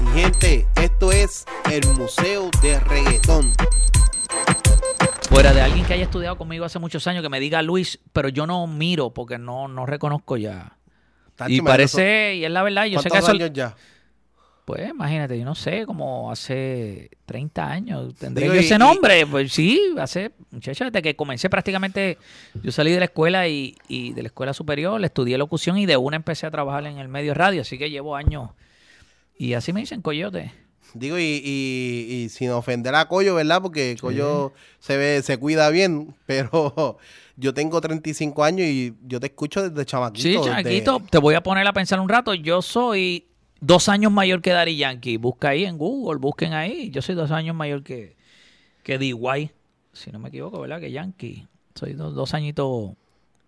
Mi gente, esto es el Museo de Reggaetón. Fuera de alguien que haya estudiado conmigo hace muchos años, que me diga Luis, pero yo no miro porque no, no reconozco ya. Tacho, y parece, y es la verdad, yo sé que ¿Cuántos eso, años ya? Pues imagínate, yo no sé, como hace 30 años tendré Digo, yo ese y- nombre, pues sí, hace, muchachos, desde que comencé prácticamente, yo salí de la escuela y, y de la escuela superior, estudié locución y de una empecé a trabajar en el medio radio, así que llevo años. Y así me dicen coyote. Digo, y, y, y sin ofender a Coyo, ¿verdad? Porque Coyo se ve, se cuida bien, pero yo tengo 35 años y yo te escucho desde chamaquito. Sí, desde- Chamaquito, te voy a poner a pensar un rato. Yo soy dos años mayor que Dari Yankee. Busca ahí en Google, busquen ahí. Yo soy dos años mayor que, que DY, si no me equivoco, ¿verdad? Que Yankee. Soy dos, dos añitos.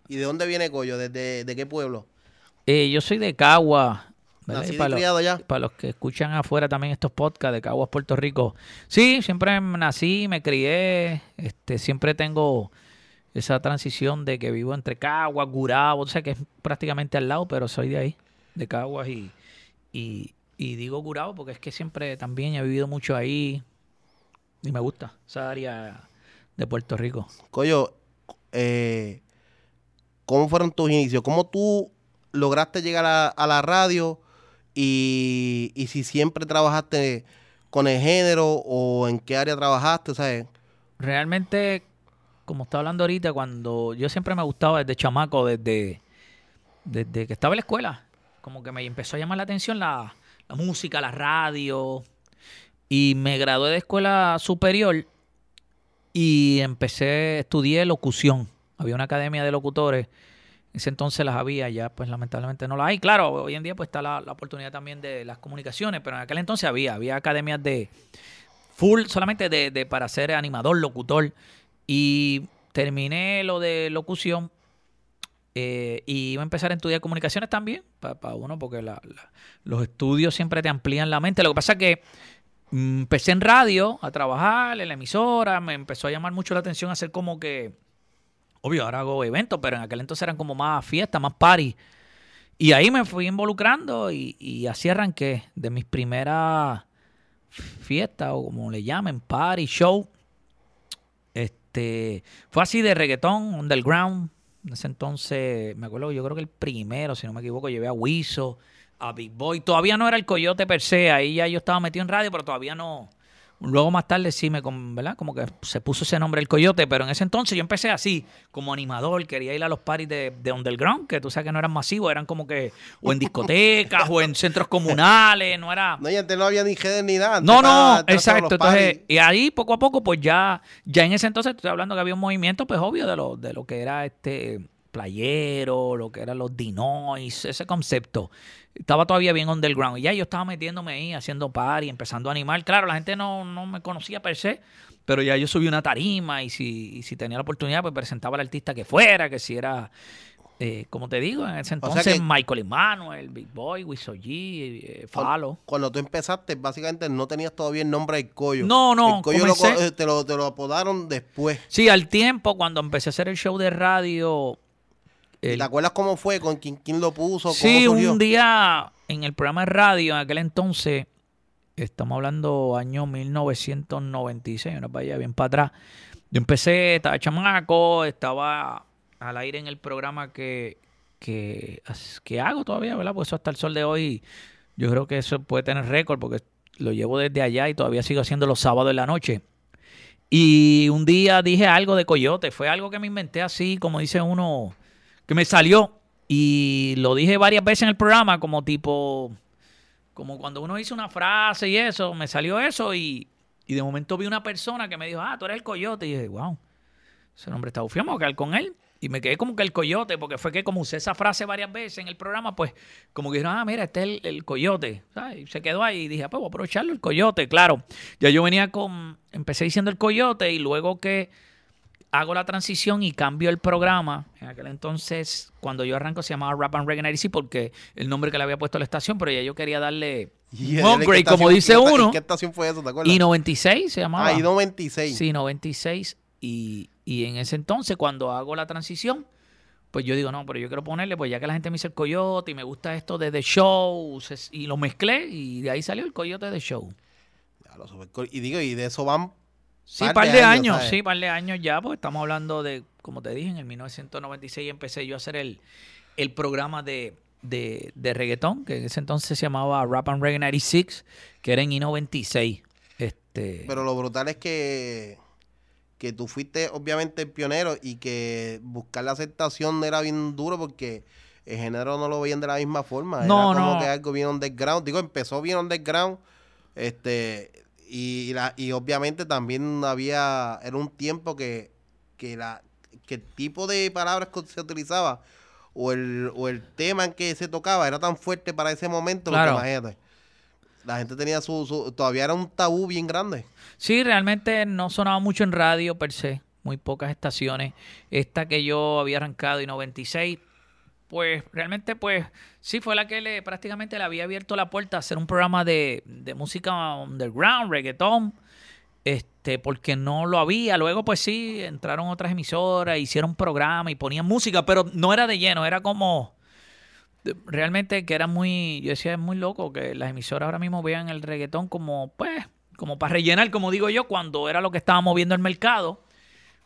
¿Y de dónde viene Coyo? ¿Desde de qué pueblo? Eh, yo soy de Cagua. para, los, para los que escuchan afuera también estos podcasts de Caguas, Puerto Rico. Sí, siempre nací, me crié. Este, siempre tengo esa transición de que vivo entre Caguas, Gurabo, o sea que es prácticamente al lado, pero soy de ahí, de Caguas y, y, y digo Gurabo porque es que siempre también he vivido mucho ahí y me gusta esa área de Puerto Rico. Coyo, eh, ¿cómo fueron tus inicios? ¿Cómo tú lograste llegar a, a la radio? Y, y si siempre trabajaste con el género o en qué área trabajaste, ¿sabes? Realmente, como estaba hablando ahorita, cuando yo siempre me gustaba desde chamaco, desde, desde que estaba en la escuela, como que me empezó a llamar la atención la, música, la radio, y me gradué de escuela superior y empecé, estudié locución. Había una academia de locutores, en ese entonces las había, ya pues lamentablemente no las hay. Claro, hoy en día pues está la, la oportunidad también de las comunicaciones, pero en aquel entonces había, había academias de full solamente de, de para ser animador, locutor. Y terminé lo de locución eh, y iba a empezar a estudiar comunicaciones también, para uno, porque los estudios siempre te amplían la mente. Lo que pasa es que mm, empecé en radio a trabajar, en la emisora, me empezó a llamar mucho la atención hacer como que, obvio, ahora hago eventos, pero en aquel entonces eran como más fiestas, más party. Y ahí me fui involucrando y, y así arranqué de mis primeras fiestas o como le llamen, party, show. Este, fue así de reggaetón, underground. En ese entonces, me acuerdo, yo creo que el primero, si no me equivoco, llevé a Wiso, a Big Boy. Todavía no era el Coyote per se, ahí ya yo estaba metido en radio, pero todavía no. Luego más tarde sí me, con- ¿verdad? Como que se puso ese nombre el Coyote, pero en ese entonces yo empecé así, como animador, quería ir a los parties de, de underground, que tú sabes que no eran masivos, eran como que o en discotecas o en centros comunales, no era... No, y antes no había ni redes ni nada. No, no, estaba exacto. Entonces, y ahí poco a poco, pues ya, ya en ese entonces, estoy hablando que había un movimiento, pues obvio, de lo, de lo que era este playero, lo que eran los dinois, ese concepto. Estaba todavía bien underground. Y ya yo estaba metiéndome ahí, haciendo party, empezando a animar. Claro, la gente no, no me conocía per se, pero ya yo subí una tarima y si, y si tenía la oportunidad, pues presentaba al artista que fuera, que si era, eh, como te digo, en ese sea entonces que- Michael Emmanuel, Big Boy, Wiso G, eh, Falo. Cuando tú empezaste, básicamente no tenías todavía el nombre del Coyo. No, no, El Coyo comencé- eh, te, lo, te lo apodaron después. Sí, al tiempo, cuando empecé a hacer el show de radio. El- ¿Te acuerdas cómo fue? ¿Con quién, quién lo puso? ¿Cómo sí, surgió? un día en el programa de radio, en aquel entonces, estamos hablando año 1996, una para allá, bien para atrás. Yo empecé, estaba chamaco, estaba al aire en el programa que, que, que hago todavía, ¿verdad? Pues eso hasta el sol de hoy, yo creo que eso puede tener récord porque lo llevo desde allá y todavía sigo haciendo los sábados en la noche. Y un día dije algo de coyote, fue algo que me inventé así, como dice uno, que me salió. Y lo dije varias veces en el programa, como tipo, como cuando uno dice una frase y eso, me salió eso y, y de momento vi una persona que me dijo, ah, tú eres el coyote. Y dije, wow, ese nombre está bufiado, a quedar con él. Y me quedé como que el coyote, porque fue que como usé esa frase varias veces en el programa, pues como que dijeron, ah, mira, este es el, el coyote. Y se quedó ahí y dije, ah, pues voy a aprovecharlo, el coyote, claro. Ya yo venía con, empecé diciendo el coyote y luego que hago la transición y cambio el programa. En aquel entonces, cuando yo arranco, se llamaba Rap and Reggae 96 porque el nombre que le había puesto a la estación, pero ya yo quería darle Y un ¿en qué upgrade, como dice uno. ¿En qué estación fue eso? ¿Te acuerdas? Y 96 se llamaba. Ah, y 96. Sí, 96. Y, y en ese entonces, cuando hago la transición, pues yo digo, no, pero yo quiero ponerle, pues ya que la gente me dice el coyote y me gusta esto de The Show, y lo mezclé y de ahí salió el coyote de Show. Ya, lo super cool. Y digo, y de eso van Sí, Par par de años, años, sí, par de años ya, pues estamos hablando de, como te dije, en el 1996 empecé yo a hacer el, el programa de, de, de reggaetón, que en ese entonces se llamaba Rap and Reggae 96, que era en I-96. Este, Pero lo brutal es que, que tú fuiste obviamente el pionero y que buscar la aceptación era bien duro porque el género no lo veían de la misma forma. No, era como no. que algo bien underground. Digo, empezó bien underground. Este, y, la, y obviamente también había, era un tiempo que, que, la, que el tipo de palabras que se utilizaba o el, o el tema en que se tocaba era tan fuerte para ese momento, Claro. imagínate. La gente tenía su, su, todavía era un tabú bien grande. Sí, realmente no sonaba mucho en radio per se, muy pocas estaciones. Esta que yo había arrancado en 96, pues realmente pues sí fue la que le prácticamente le había abierto la puerta a hacer un programa de, de música underground, reggaetón, este, porque no lo había. Luego pues sí, entraron otras emisoras, hicieron programa y ponían música, pero no era de lleno, era como realmente que era muy, yo decía, es muy loco que las emisoras ahora mismo vean el reggaetón como, pues, como para rellenar, como digo yo, cuando era lo que estaba moviendo el mercado.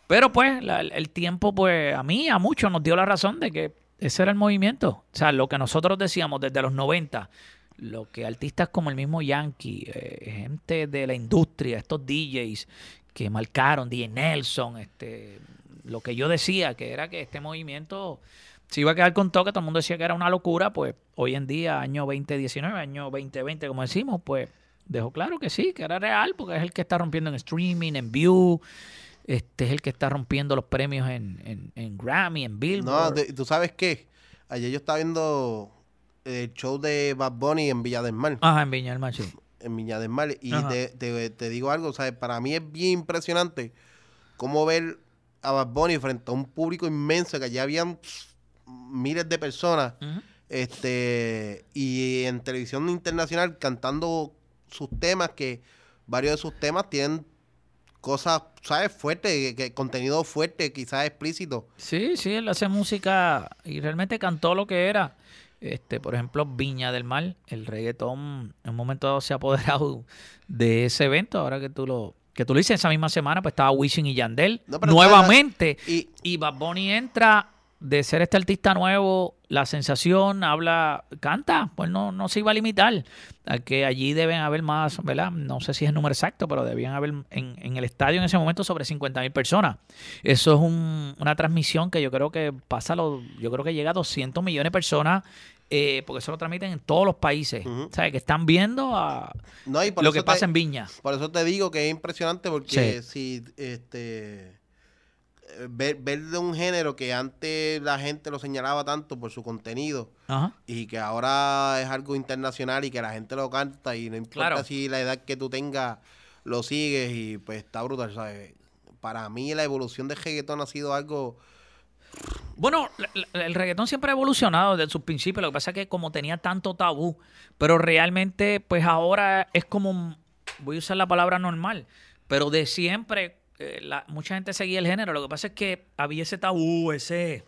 Pero pues, el tiempo, pues, a mí, a muchos nos dio la razón de que ese era el movimiento. O sea, lo que nosotros decíamos desde los 90, lo que artistas como el mismo Yankee, eh, gente de la industria, estos DJs que marcaron, DJ Nelson, este, lo que yo decía, que era que este movimiento se iba a quedar con toque, todo el mundo decía que era una locura, pues hoy en día, año 2019, año 2020, como decimos, pues dejó claro que sí, que era real, porque es el que está rompiendo en streaming, en view, este es el que está rompiendo los premios en, en, en Grammy, en No, Billboard. de- ¿tú sabes qué? Ayer yo estaba viendo el show de Bad Bunny en Villa del Mar. Ajá, en Viña del Mar, sí. En Villa del Mar. Y te, te- te digo algo, ¿sabes? Para mí es bien impresionante cómo ver a Bad Bunny frente a un público inmenso que allá habían miles de personas. Este Y en televisión internacional cantando sus temas, que varios de sus temas tienen cosas, ¿sabes? Fuertes, que, contenido fuerte, quizás explícito. Sí, sí, él hace música y realmente cantó lo que era. Este, por ejemplo, Viña del Mar, el reggaetón en un momento dado se ha apoderado de ese evento, ahora que tú lo que tú lo dices esa misma semana, pues estaba Wisin y Yandel No, nuevamente Y, y Bad Bunny entra de ser este artista nuevo, la sensación, habla, canta, pues no, no se iba a limitar a que allí deben haber más, ¿verdad? No sé si es el número exacto, pero debían haber en, en el estadio en ese momento sobre 50 mil personas. Eso es un- una transmisión que yo creo que pasa, lo, yo creo que llega a 200 millones de personas, eh, porque eso lo transmiten en todos los países. ¿sabes? Que están viendo a no, lo que te- pasa en Viña. Por eso te digo que es impresionante porque si este ver, ver de un género que antes la gente lo señalaba tanto por su contenido Ajá. y que ahora es algo internacional y que la gente lo canta y no importa Claro. si la edad que tú tengas lo sigues y pues está brutal, ¿sabes? Para mí la evolución del reggaetón ha sido algo Bueno, el reggaetón siempre ha evolucionado desde sus principios. Lo que pasa es que como tenía tanto tabú, pero realmente, pues ahora es como, voy a usar la palabra normal, pero de siempre eh, la- mucha gente seguía el género. Lo que pasa es que había ese tabú, ese,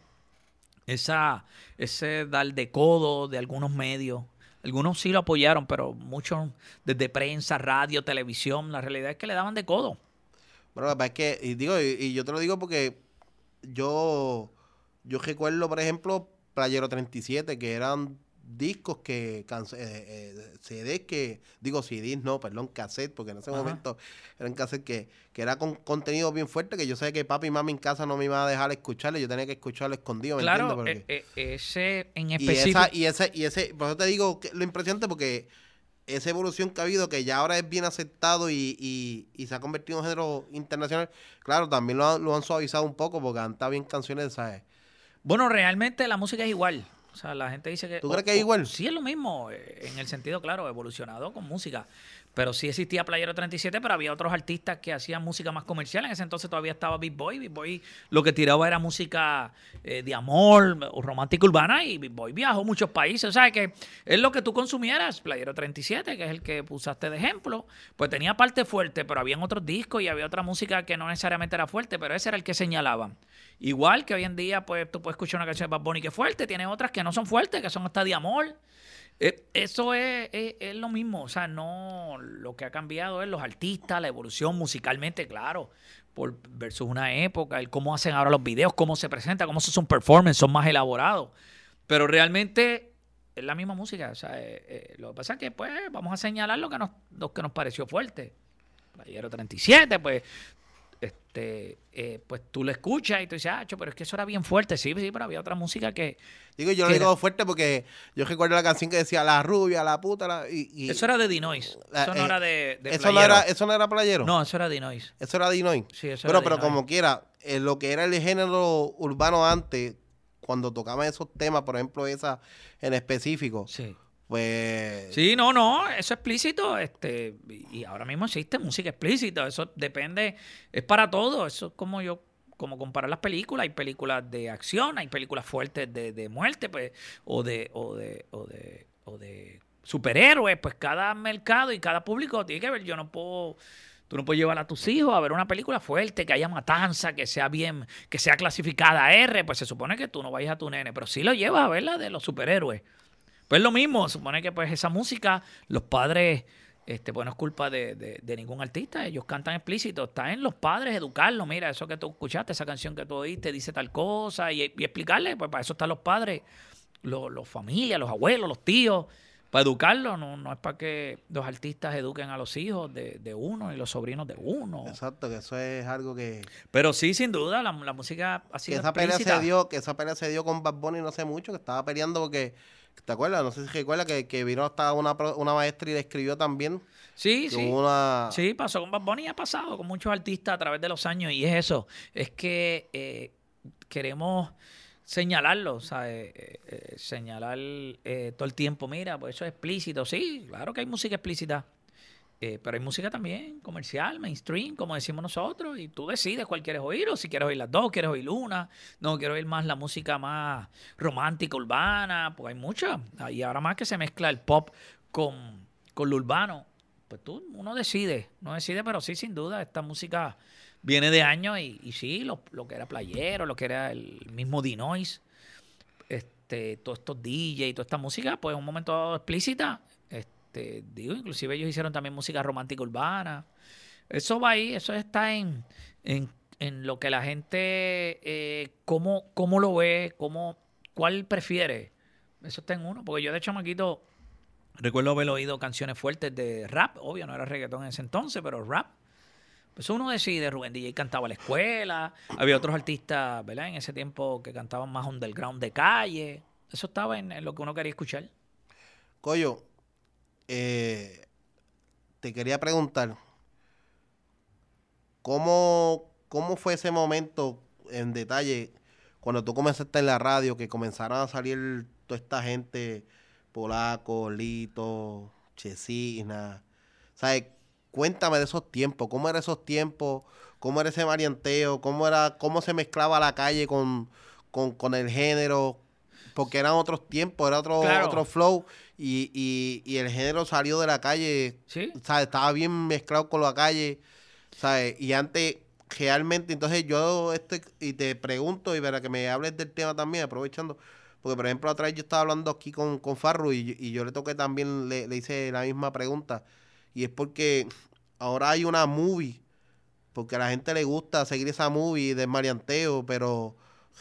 esa, ese dar de codo de algunos medios. Algunos sí lo apoyaron, pero muchos desde prensa, radio, televisión, la realidad es que le daban de codo. Bueno, la verdad es que, y digo, y, y yo te lo digo porque yo, yo recuerdo, por ejemplo, Playero 37, que eran discos que, eh, eh, CDs que, digo CDs, no, perdón, cassette, porque en ese Ajá. momento eran cassette que, que era con contenido bien fuerte, que yo sé que papi y mami en casa no me iban a dejar escucharlo, yo tenía que escucharlo escondido, ¿me Claro? Porque- eh, eh, ese en y específico. esa, y ese, y ese, por eso te digo que lo impresionante porque esa evolución que ha habido, que ya ahora es bien aceptado y, y, y se ha convertido en un género internacional, claro, también lo, han- lo han suavizado un poco porque han estado bien canciones, ¿sabes? Bueno, realmente la música es igual. O sea, la gente dice que... ¿Tú crees que es igual? Sí, es lo mismo, eh, en el sentido, claro, evolucionado con música. Pero sí existía Playero 37, pero había otros artistas que hacían música más comercial. En ese entonces todavía estaba Big Boy. Big Boy lo que tiraba era música eh, de amor o romántica urbana y Big Boy viajó a muchos países. O sea, que es lo que tú consumieras. Playero 37, que es el que usaste de ejemplo, pues tenía parte fuerte, pero habían otros discos y había otra música que no necesariamente era fuerte, pero ese era el que señalaban. Igual que hoy en día, pues tú puedes escuchar una canción de Bad Bunny que es fuerte, tiene otras que no son fuertes, que son hasta de amor. Eh, eso es, es, lo mismo, o sea, no, lo que ha cambiado es los artistas, la evolución musicalmente, claro, por versus una época, el cómo hacen ahora los videos, cómo se presenta, cómo se son performance, son más elaborados, pero realmente es la misma música, o sea, eh, eh, lo que pasa es que pues vamos a señalar lo que nos, lo que nos pareció fuerte. Playero 37, pues este, eh, pues tú lo escuchas y tú dices, ah, pero es que eso era bien fuerte. Sí, sí, pero había otra música que. Digo, yo lo digo fuerte porque yo recuerdo la canción que decía la rubia, la puta. La, y, eso era de Dinois. Eso no eh, era de, eso no era Eso no era playero. No, eso era Dinois. Eso era Dinois. Sí, eso pero, era pero como quiera, eh, lo que era el género urbano antes, cuando tocaban esos temas, por ejemplo, esa en específico. Sí pues. Sí, no, no, eso es explícito. Este, y ahora mismo existe música explícita. Eso depende, es para todo. Eso es como yo, como comparar las películas. Hay películas de acción, hay películas fuertes de, de muerte, pues, o de, o de, o de, o de superhéroes. Pues cada mercado y cada público tiene que ver. Yo no puedo. Tú no puedes llevar a tus hijos a ver una película fuerte, que haya matanza, que sea bien, que sea clasificada R, pues se supone que tú no vayas a tu nene, pero sí lo llevas a ver la de los superhéroes. Pues lo mismo, supone que pues esa música, los padres, este, pues no es culpa de, ningún artista, ellos cantan explícito, está en los padres educarlo, mira, eso que tú escuchaste, esa canción que tú oíste dice tal cosa, y, explicarle, pues para eso están los padres, los, familias, los abuelos, los tíos, para educarlo, no, no es para que los artistas eduquen a los hijos de, uno y los sobrinos de uno. Exacto, que eso es algo que... Pero sí, sin duda, la, música ha sido que esa pelea se dio Que esa pelea se dio con Bad Bunny no sé mucho, que estaba peleando porque ¿Te acuerdas? No sé si recuerdas que, que vino hasta una, una maestra y le escribió también. Sí, sí. Sí, pasó con Bad Bunny y ha pasado con muchos artistas a través de los años. Y es eso, es que eh, queremos señalarlo, o sea, eh, eh, señalar todo el tiempo, mira, pues eso es explícito. Sí, claro que hay música explícita. Eh, pero hay música también comercial, mainstream, como decimos nosotros, y tú decides cuál quieres oír, o si quieres oír las dos, quieres oír una, no quiero oír más la música más romántica, urbana, pues hay mucha. Y ahora más que se mezcla el pop con, con lo urbano, pues tú, uno decide, no decide, pero sí, sin duda, esta música viene de años y, sí, lo, que era playero, lo que era el mismo Dinois, este, todos estos DJ y toda esta música, pues en un momento explícita, este, digo, inclusive ellos hicieron también música romántica urbana. Eso va ahí, eso está en, en, lo que la gente, eh, cómo, cómo lo ve, cómo, cuál prefiere. Eso está en uno, porque yo de chamaquito recuerdo haber oído canciones fuertes de rap, obvio, no era reggaetón en ese entonces, pero rap. Eso uno decide, Rubén DJ cantaba a la escuela, había otros artistas, ¿verdad? En ese tiempo que cantaban más underground de calle. Eso estaba en, en lo que uno quería escuchar. Coyo, eh, te quería preguntar, ¿cómo, ¿cómo fue ese momento en detalle cuando tú comenzaste en la radio, que comenzaron a salir toda esta gente, Polaco, Lito, Chesina? ¿Sabes? Cuéntame de esos tiempos, ¿cómo eran esos tiempos? ¿Cómo era ese marianteo? ¿Cómo, era, cómo se mezclaba la calle con, con el género? porque eran otros tiempos, era otro, otro flow y, y, y, el género salió de la calle, ¿Sí? estaba bien mezclado con la calle, ¿sabes? Y antes, realmente, entonces yo este, y te pregunto, y para que me hables del tema también, aprovechando, porque por ejemplo, otra vez yo estaba hablando aquí con, con Farru y, y yo le toqué también, le, le hice la misma pregunta, y es porque ahora hay una movie, porque a la gente le gusta seguir esa movie de marianteo, pero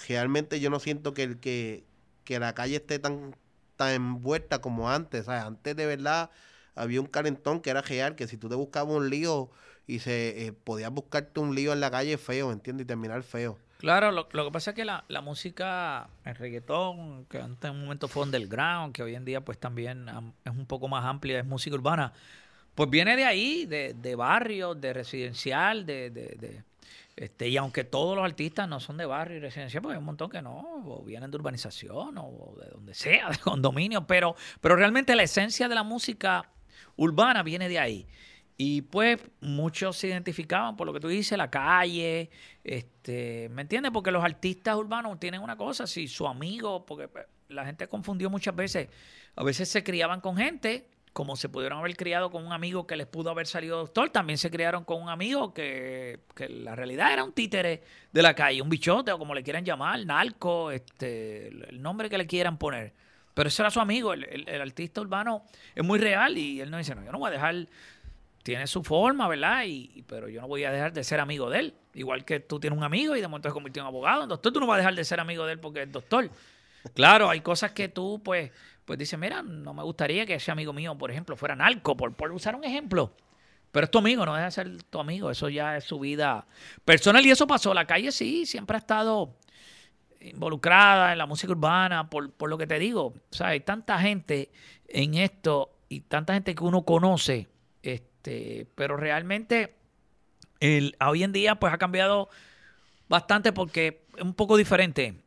realmente yo no siento que el que, que la calle esté tan, tan envuelta como antes. sea, Antes de verdad había un calentón que era real, que si tú te buscabas un lío y se eh, podías buscarte un lío en la calle feo, ¿entiendes? Y terminar feo. Claro, lo, que pasa es que la, música, el reggaetón, que antes en un momento fue underground, que hoy en día pues también es un poco más amplia, es música urbana, pues viene de ahí, de, de barrio, de residencial, de, de, Este, y aunque todos los artistas no son de barrio y residencia, porque hay un montón que no, o vienen de urbanización o de donde sea, de condominio, pero, pero realmente la esencia de la música urbana viene de ahí. Y pues muchos se identificaban por lo que tú dices, la calle, este, ¿me entiendes? Porque los artistas urbanos tienen una cosa, si su amigo, porque pues, la gente confundió muchas veces, a veces se criaban con gente como se pudieron haber criado con un amigo que les pudo haber salido doctor, también se criaron con un amigo que, que la realidad era un títere de la calle, un bichote o como le quieran llamar, narco, este, el nombre que le quieran poner. Pero ese era su amigo, el, artista urbano es muy real y él no dice, no, yo no voy a dejar, tiene su forma, ¿verdad? Y, pero yo no voy a dejar de ser amigo de él. Igual que tú tienes un amigo y de momento se convirtió en abogado, doctor, tú no vas a dejar de ser amigo de él porque es doctor. Claro, hay cosas que tú, pues, pues dice, mira, no me gustaría que ese amigo mío, por ejemplo, fuera narco, por, usar un ejemplo. Pero es tu amigo, no deja de ser tu amigo, eso ya es su vida personal y eso pasó. La calle sí, siempre ha estado involucrada en la música urbana, por, por lo que te digo. O sea, hay tanta gente en esto y tanta gente que uno conoce, este, pero realmente el, hoy en día pues ha cambiado bastante porque es un poco diferente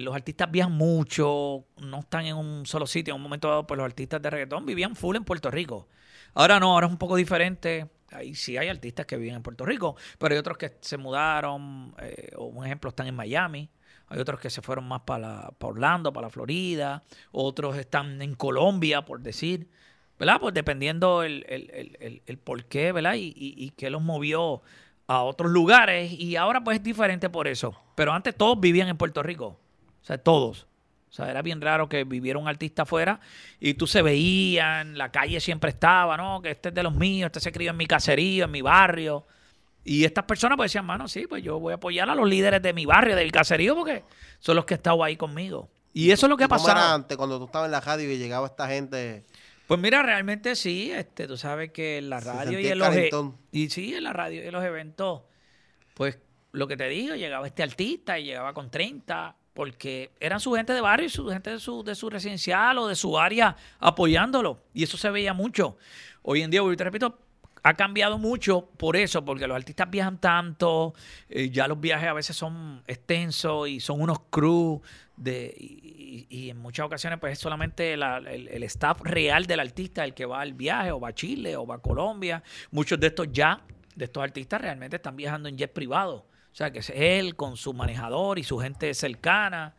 los artistas viajan mucho, no están en un solo sitio. En un momento dado, pues los artistas de reggaetón vivían full en Puerto Rico. Ahora no, ahora es un poco diferente. Ahí sí hay artistas que viven en Puerto Rico, pero hay otros que se mudaron, eh, o un ejemplo, están en Miami. Hay otros que se fueron más para, Orlando, para la Florida. Otros están en Colombia, por decir. ¿Verdad? Pues dependiendo el, el, el, por qué, ¿verdad? Y, y, y qué los movió a otros lugares y ahora pues es diferente por eso. Pero antes todos vivían en Puerto Rico. O sea, todos. O sea, era bien raro que viviera un artista afuera y tú se veían, la calle siempre estaba, ¿no? Que este es de los míos, este se crió en mi caserío, en mi barrio. Y estas personas pues decían, mano, sí, pues yo voy a apoyar a los líderes de mi barrio, del caserío, porque son los que han estado ahí conmigo. Y eso es lo que ha pasado. antes, cuando tú estabas en la radio y llegaba esta gente pues mira, realmente sí, este, tú sabes que en la radio y en los e- y sí, en la radio y los eventos, pues lo que te digo, llegaba este artista y llegaba con 30, porque eran su gente de barrio y su gente de su, de su residencial o de su área apoyándolo. Y eso se veía mucho. Hoy en día, te repito, ha cambiado mucho por eso, porque los artistas viajan tanto, eh, ya los viajes a veces son extensos y son unos crews de, y, en muchas ocasiones pues es solamente el, staff real del artista el que va al viaje o va a Chile o va a Colombia. Muchos de estos ya, de estos artistas realmente están viajando en jet privado. O sea, que es él con su manejador y su gente cercana.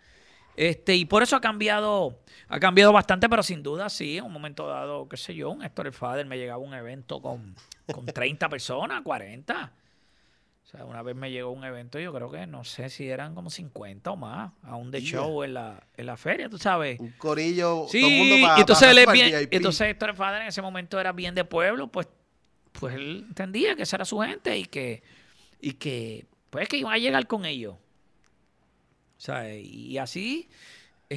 Este, y por eso ha cambiado, ha cambiado bastante, pero sin duda sí, en un momento dado, qué sé yo, un Héctor el Fader me llegaba un evento con, con 30 personas, 40. O sea, una vez me llegó un evento, yo creo que no sé si eran como 50 o más, a un de show en la, en la feria, tú sabes. Un corillo, sí, todo el mundo para, y entonces él bien, entonces Héctor Fader en ese momento era bien de pueblo, pues, pues él entendía que esa era su gente y que, y que pues que iba a llegar con ellos. O sea, y así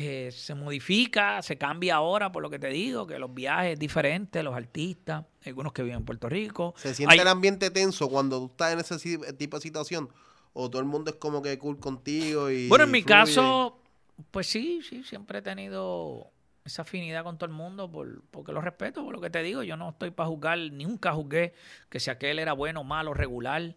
eh, se modifica, se cambia ahora, por lo que te digo, que los viajes diferentes, los artistas, algunos que viven en Puerto Rico. ¿Se siente el ambiente tenso cuando tú estás en ese tipo de situación? ¿O todo el mundo es como que cool contigo? y Bueno, en mi caso, pues sí, sí, siempre he tenido esa afinidad con todo el mundo por, porque lo respeto, por lo que te digo. Yo no estoy para juzgar, nunca juzgué que si aquel era bueno, malo, regular.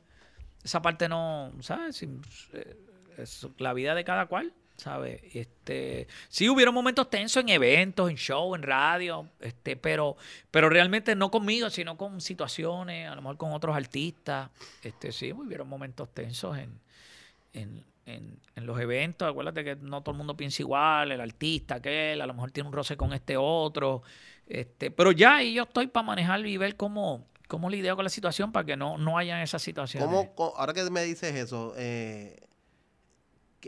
Esa parte no, ¿sabes? Eh, es la vida de cada cual. ¿Sabes? Este, sí hubieron momentos tensos en eventos, en show, en radio, este, pero, pero realmente no conmigo, sino con situaciones, a lo mejor con otros artistas. Este, sí, hubieron momentos tensos en, en, en, los eventos. Acuérdate que no todo el mundo piensa igual, el artista, aquel, a lo mejor tiene un roce con este otro. Este, pero ya ahí yo estoy para manejar y ver cómo, cómo lidio con la situación para que no, no haya esas situaciones. ¿Cómo, ahora que me dices eso, eh,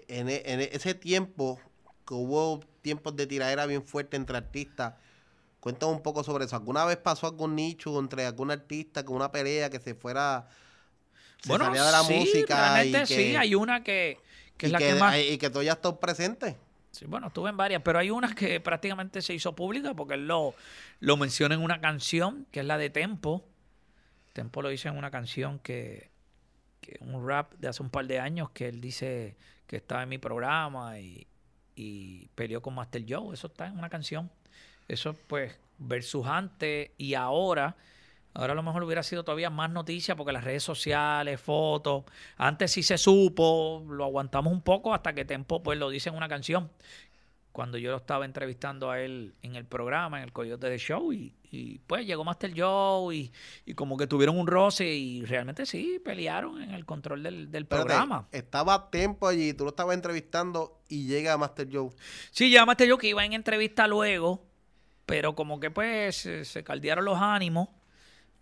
en, e, en, ese tiempo, que hubo tiempos de tiradera bien fuerte entre artistas, cuéntame un poco sobre eso. ¿Alguna vez pasó algún nicho entre algún artista con una pelea que se fuera... bueno, de la música y que, sí, hay una que, es la que, más... Y que tú ya estás presente. Sí, bueno, estuve en varias, pero hay unas que prácticamente se hizo pública porque él lo, lo menciona en una canción, que es la de Tempo. Tempo lo dice en una canción que, que un rap de hace un par de años que él dice que estaba en mi programa y, y peleó con Master Joe. Eso está en una canción. Eso pues versus antes y ahora Ahora a lo mejor hubiera sido todavía más noticia porque las redes sociales, fotos. Antes sí se supo, lo aguantamos un poco hasta que Tempo pues lo dice en una canción. Cuando yo lo estaba entrevistando a él en el programa, en el Coyote de Show, y, y pues llegó Master Joe y, y como que tuvieron un roce y realmente sí pelearon en el control del, del programa. Estaba Tempo allí, tú lo estabas entrevistando y llega Master Joe. Sí, ya Master Joe que iba en entrevista luego, pero como que pues se, se caldearon los ánimos.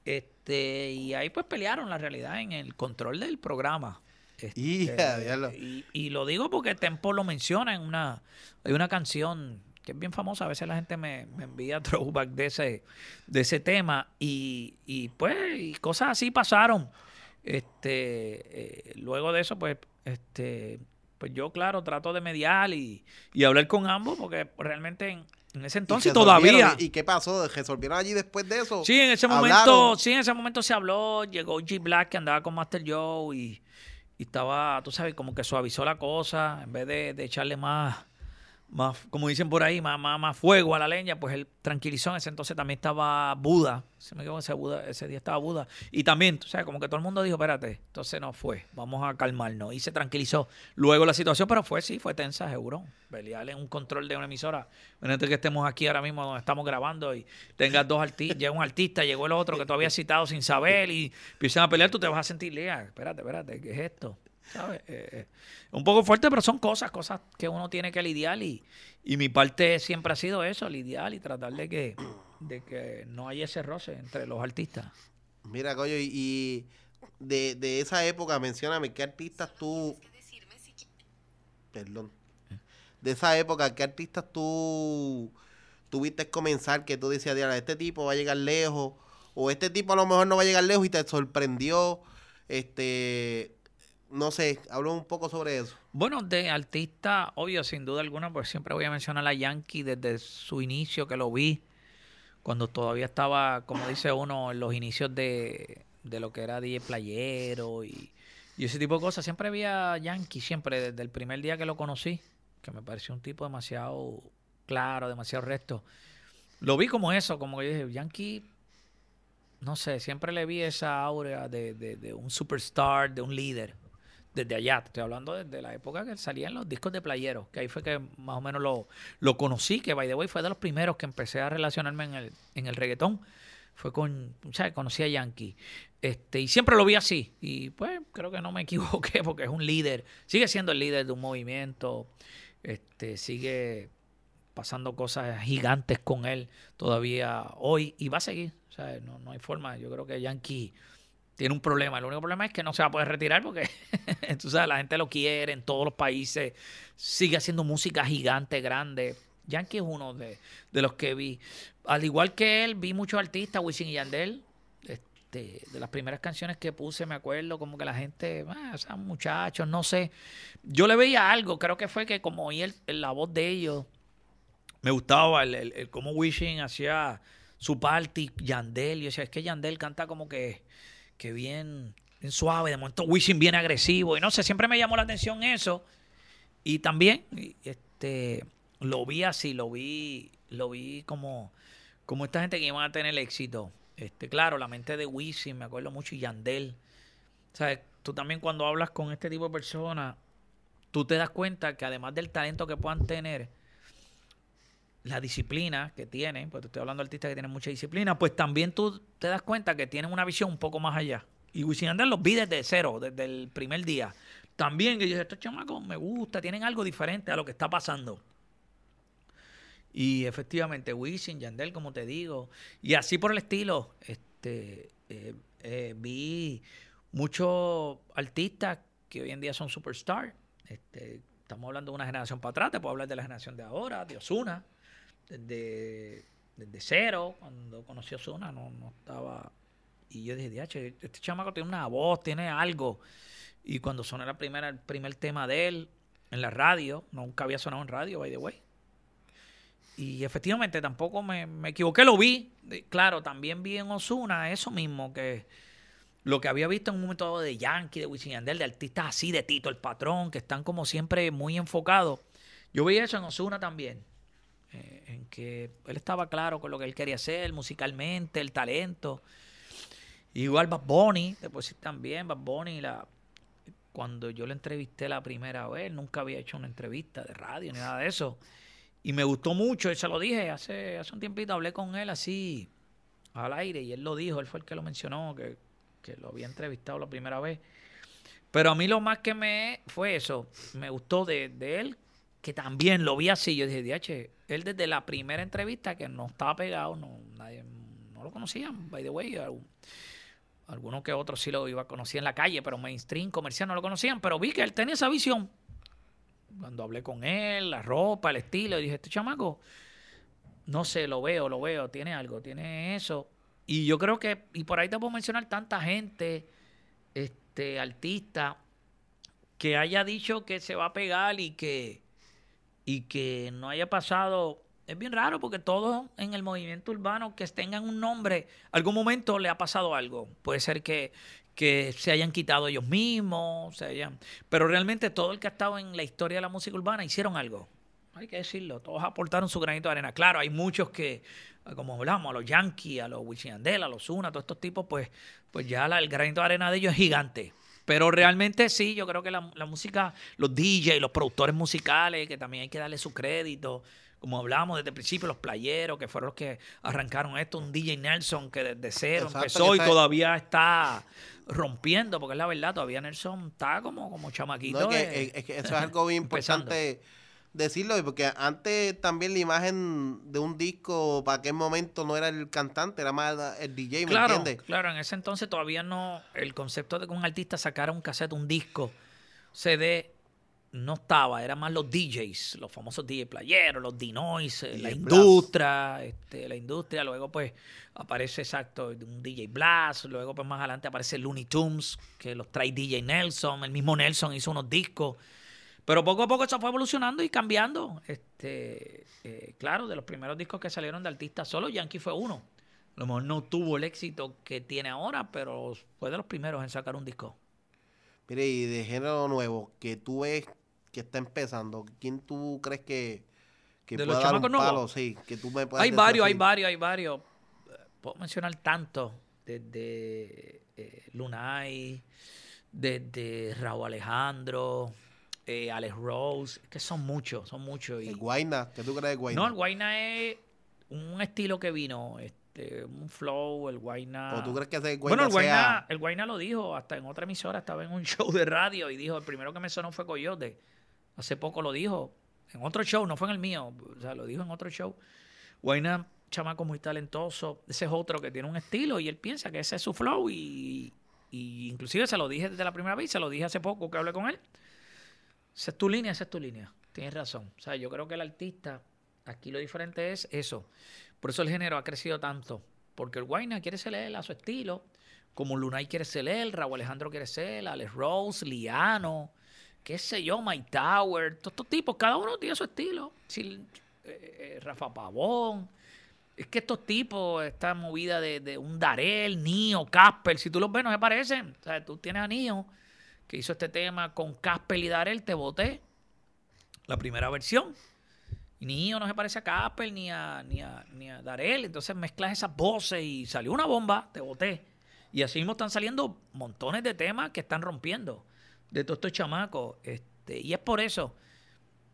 Este, y ahí pues pelearon la realidad en el control del programa. Este, diablo. y, y lo digo porque Tempo lo menciona en una, hay una canción que es bien famosa, a veces la gente me, me envía throwback de ese, de ese tema y, y pues y cosas así pasaron. Este, eh, luego de eso pues, este, pues yo claro trato de mediar y, y hablar con ambos porque realmente en, en ese entonces Y todavía. ¿Y qué pasó? ¿Resolvieron allí después de eso? Sí, en ese ¿Hablaron? momento, sí, en ese momento se habló, llegó G Black que andaba con Master Joe y, y estaba, tú sabes, como que suavizó la cosa, en vez de, de echarle más, más, como dicen por ahí, más, más, más fuego a la leña, pues él tranquilizó. En ese entonces también estaba Buda, se me quedó ese Buda, ese día estaba Buda. Y también, tú sabes, como que todo el mundo dijo, espérate, entonces no fue, vamos a calmarnos. Y se tranquilizó. Luego la situación, pero fue, sí, fue tensa, seguro. Pelear en un control de una emisora. Imagínate que estemos aquí ahora mismo donde estamos grabando y tengas dos artistas, llega un artista, llegó el otro que tú habías citado sin saber y empiezan a pelear, tú te vas a sentir, Lea, espérate, espérate, ¿qué es esto? ¿Sabes? Eh, eh, un poco fuerte, pero son cosas, cosas que uno tiene que lidiar y, y mi parte siempre ha sido eso, lidiar y tratar de que, de que no haya ese roce entre los artistas. Mira, coño, y, y de, de esa época, mencióname, ¿qué artistas tú... Perdón. De esa época, ¿qué artistas tú tuviste comenzar que tú decías, "Diablo, este tipo va a llegar lejos? O este tipo a lo mejor no va a llegar lejos y te sorprendió. Este, no sé, hablo un poco sobre eso. Bueno, de artista, obvio, sin duda alguna, pues siempre voy a mencionar a Yankee desde su inicio, que lo vi, cuando todavía estaba, como dice uno, en los inicios de, de lo que era DJ Playero y, y ese tipo de cosas. Siempre había Yankee, siempre, desde el primer día que lo conocí, que me pareció un tipo demasiado claro, demasiado recto. Lo vi como eso, como que yo dije, Yankee, no sé, siempre le vi esa aura de, de, de un superstar, de un líder desde allá, estoy hablando desde la época que salían los discos de playeros, que ahí fue que más o menos lo, lo conocí, que by the way fue de los primeros que empecé a relacionarme en el, en el reggaetón. Fue con, ¿sabes? Conocí a Yankee. Este, y siempre lo vi así. Y pues creo que no me equivoqué porque es un líder. Sigue siendo el líder de un movimiento. Este, sigue pasando cosas gigantes con él todavía hoy y va a seguir. O sea, no, no hay forma. Yo creo que Yankee tiene un problema. El único problema es que no se va a poder retirar porque tú sabes, la gente lo quiere en todos los países. Sigue haciendo música gigante, grande. Yankee es uno de, de los que vi. Al igual que él, vi muchos artistas, Wisin y Yandel. Este, de las primeras canciones que puse, me acuerdo, como que la gente, ah, esos muchachos, no sé. Yo le veía algo, creo que fue que como oí el- la voz de ellos, me gustaba el, el, cómo Wisin hacía su party, Yandel. Yo decía, es que Yandel canta como que, que bien, suave. De momento Wisin bien agresivo. Y no sé, siempre me llamó la atención eso. Y también, este, lo vi así, lo vi, lo vi como, como esta gente que iban a tener éxito. Este, claro, la mente de Wisin, me acuerdo mucho, y Yandel. ¿Sabes? Tú también cuando hablas con este tipo de personas, tú te das cuenta que además del talento que puedan tener, la disciplina que tienen, pues te estoy hablando de artistas que tienen mucha disciplina, pues también tú te das cuenta que tienen una visión un poco más allá. Y Wisin Yandel los vi desde cero, desde el primer día. También que yo dije, estos chamacos me gusta, tienen algo diferente a lo que está pasando. Y efectivamente, Wisin, Yandel, como te digo, y así por el estilo, este, eh, eh, vi muchos artistas que hoy en día son superstars. Este, estamos hablando de una generación para atrás, te puedo hablar de la generación de ahora, de Osuna, desde, desde cero, cuando conocí a Osuna, no, no estaba. Y yo dije, "Diache, este chamaco tiene una voz, tiene algo. Y cuando sonó la primera, el primer tema de él en la radio, nunca había sonado en radio, by the way. Y efectivamente tampoco me, me equivoqué, lo vi. Claro, también vi en Osuna eso mismo, que lo que había visto en un momento de Yankee, de Wisin Yandel, de artistas así, de Tito, el patrón, que están como siempre muy enfocados. Yo vi eso en Osuna también, eh, en que él estaba claro con lo que él quería hacer musicalmente, el talento. Igual Bad Bunny, después sí también, Bad Bunny, la, cuando yo le entrevisté la primera vez, nunca había hecho una entrevista de radio ni nada de eso. Y me gustó mucho, y se lo dije hace, hace un tiempito, hablé con él así al aire y él lo dijo, él fue el que lo mencionó, que, que lo había entrevistado la primera vez. Pero a mí lo más que me fue eso, me gustó de, de él, que también lo vi así. Yo dije, DH, él desde la primera entrevista que no estaba pegado, no, nadie no lo conocían, by the way. Algunos que otros sí lo iba a conocer en la calle, pero mainstream, comercial no lo conocían. Pero vi que él tenía esa visión. Cuando hablé con él, la ropa, el estilo, dije, este chamaco, no sé, lo veo, lo veo, tiene algo, tiene eso. Y yo creo que, y por ahí te puedo mencionar tanta gente, este, artista, que haya dicho que se va a pegar y que, y que no haya pasado. Es bien raro porque todos en el movimiento urbano que tengan un nombre, algún momento le ha pasado algo. Puede ser que, que se hayan quitado ellos mismos, se hayan, pero realmente todo el que ha estado en la historia de la música urbana hicieron algo. Hay que decirlo, todos aportaron su granito de arena. Claro, hay muchos que, como hablamos, a los Yankees, a los Wisin a los Una, a todos estos tipos, pues, pues ya el granito de arena de ellos es gigante. Pero realmente sí, yo creo que la, la música, los DJs, los productores musicales, que también hay que darle su crédito. Como hablamos desde el principio, los playeros, que fueron los que arrancaron esto, un DJ Nelson que desde cero Exacto, empezó y todavía está rompiendo, porque es la verdad, todavía Nelson está como, como chamaquito. No, es, que, de- es- es que eso es algo bien importante decirlo, porque antes también la imagen de un disco para aquel momento no era el cantante, era más el DJ, ¿me claro, entiendes? claro, en ese entonces todavía no, el concepto de que un artista sacara un cassette, un disco, CD, no estaba, eran más los DJs, los famosos DJ playeros, los D-Noise, la Blast. industria, este, la industria, luego pues aparece exacto un DJ Blast, luego pues más adelante aparece Looney Tunes, que los trae DJ Nelson, el mismo Nelson hizo unos discos, pero poco a poco eso fue evolucionando y cambiando. Este, eh, claro, de los primeros discos que salieron de artistas, solo Yankee fue uno. A lo mejor no tuvo el éxito que tiene ahora, pero fue de los primeros en sacar un disco. Mire, y de género nuevo, que tú ves que está empezando, ¿quién tú crees que, que ¿De los pueda dar un nuevos? palo? Sí, que tú me puedas Hay varios, así. hay varios, hay varios. Puedo mencionar tantos. Desde eh, Lunay, desde Raúl Alejandro, eh, Alex Rose, que son muchos, son muchos. Y, El Guayna, ¿qué tú crees de Guayna? no, el Guayna es un estilo que vino, este, un flow, el Guayna. ¿O tú crees que ese Guayna Bueno, el Guayna, sea... el Guayna lo dijo, hasta en otra emisora, estaba en un show de radio y dijo, el primero que me sonó fue Coyote. Hace poco lo dijo, en otro show, no fue en el mío, o sea, lo dijo en otro show. Guayna, chamaco muy talentoso, ese es otro que tiene un estilo y él piensa que ese es su flow y, y inclusive se lo dije desde la primera vez, se lo dije hace poco que hablé con él. Esa es tu línea, esa es tu línea. Tienes razón. O sea, yo creo que el artista, aquí lo diferente es eso. Por eso el género ha crecido tanto. Porque el Guayna quiere ser él a su estilo. Como Lunay quiere ser él, Raúl Alejandro quiere ser él, Alex Rose, Liano, qué sé yo, Mike Tower, todos estos tipos, cada uno tiene su estilo. Si, eh, eh, Rafa Pavón. Es que estos tipos, esta movida de, de un Darel, Nio, Casper, si tú los ves, no se parecen. O sea, tú tienes a Nio, que hizo este tema con Casper y Darel, te voté. La primera versión. Y Nio no se parece a Casper ni a, ni a, ni a Darel. Entonces mezclas esas voces y salió una bomba, te voté. Y así mismo están saliendo montones de temas que están rompiendo de todos estos chamacos. Este, y es por eso.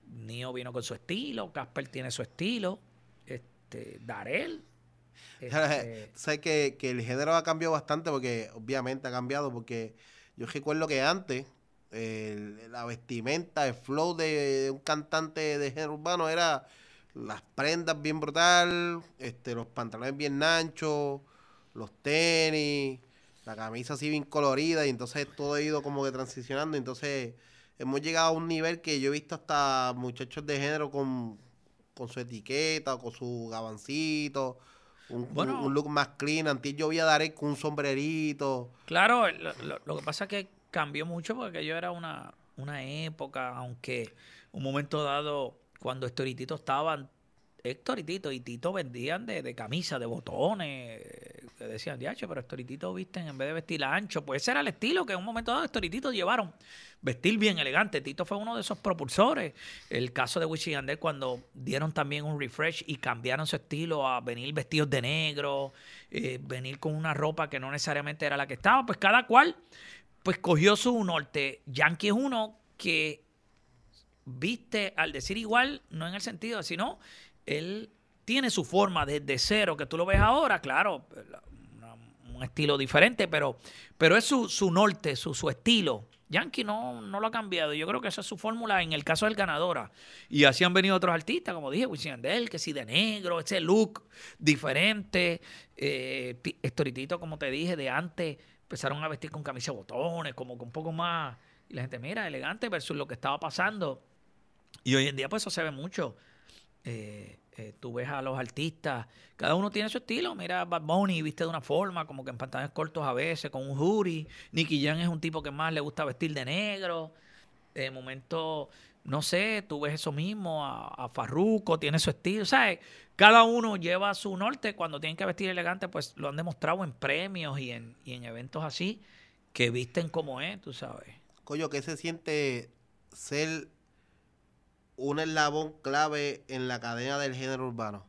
Nio vino con su estilo, Casper tiene su estilo, este, Darel. este, sé que, que el género ha cambiado bastante porque obviamente ha cambiado porque yo recuerdo que antes la vestimenta, el flow de un cantante de género urbano era las prendas bien brutal, este, los pantalones bien anchos, los tenis, la camisa así bien colorida y entonces todo ha ido como que transicionando, entonces hemos llegado a un nivel que yo he visto hasta muchachos de género con, con su etiqueta con su gabancito, un, un- Bueno. un look más clean, antes yo vi a Darek con un sombrerito, Claro, lo, lo- lo que pasa es que cambió mucho porque yo era una, una época, aunque un momento dado, cuando Estoritito estaban, Héctor y Tito, vendían de, de camisa, de botones, decían, diacho, pero Héctor y visten en vez de vestir ancho. Pues ese era el estilo que en un momento dado Héctor llevaron. Vestir bien elegante. Tito fue uno de esos propulsores. El caso de y Yandel cuando dieron también un refresh y cambiaron su estilo a venir vestidos de negro, eh, venir con una ropa que no necesariamente era la que estaba. Pues cada cual pues cogió su norte. Yankee es uno que viste, al decir igual, no en el sentido, sino él tiene su forma desde cero, que tú lo ves ahora, claro, un estilo diferente, pero, pero es su, su norte, su, su estilo. Yankee no, no lo ha cambiado. Yo creo que esa es su fórmula en el caso del ganadora. Y así han venido otros artistas, como dije, Wisin Yandel, que sí de negro, ese look diferente. Eh, Estoritito, como te dije, de antes empezaron a vestir con camisa de botones, como con un poco más. Y la gente, mira, elegante versus lo que estaba pasando. Y hoy en día, pues eso se ve mucho. Eh, eh, tú ves a los artistas, cada uno tiene su estilo. Mira, Bad Bunny viste de una forma, como que en pantalones cortos a veces, con un hoodie. Nicky Jam es un tipo que más le gusta vestir de negro. De momento, no sé, tú ves eso mismo. A, Farruko tiene su estilo. ¿Sabes? Cada uno lleva su norte. Cuando tienen que vestir elegante, pues lo han demostrado en premios y en, y en eventos así, que visten como es, tú sabes. Coño, ¿qué se siente ser un eslabón clave en la cadena del género urbano?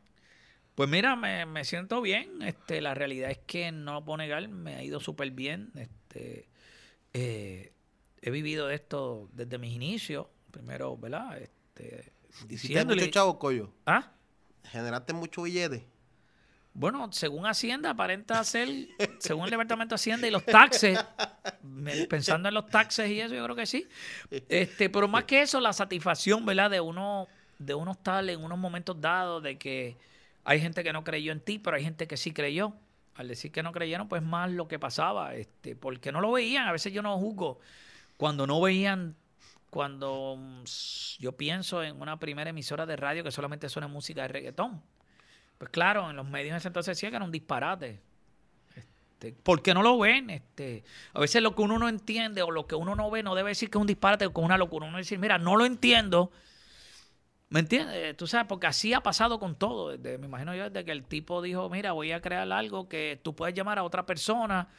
Pues mira, me, me, siento bien. Este, la realidad es que no lo puedo negar, me ha ido súper bien. Este, eh, he vivido esto desde mis inicios. Primero, ¿verdad? Este, ¿Hiciste mucho chavo, Coyo? ¿Ah? ¿Generaste mucho billete? Bueno, según Hacienda, aparenta ser, según el Departamento de Hacienda y los taxes, pensando en los taxes y eso, yo creo que sí. Este, pero más que eso, la satisfacción, ¿verdad? De uno, de uno estar en unos momentos dados, de que hay gente que no creyó en ti, pero hay gente que sí creyó. Al decir que no creyeron, pues más lo que pasaba, este, porque no lo veían. A veces yo no juzgo cuando no veían, cuando mm, yo pienso en una primera emisora de radio que solamente suena música de reggaetón pues claro, en los medios en ese entonces decía que era un disparate. Este, ¿Por qué no lo ven? Este, a veces lo que uno no entiende o lo que uno no ve no debe decir que es un disparate o que es una locura. Uno decir, mira, no lo entiendo. ¿Me entiendes? Tú sabes, porque así ha pasado con todo. Me imagino yo desde que el tipo dijo, mira, voy a crear algo que tú puedes llamar a otra persona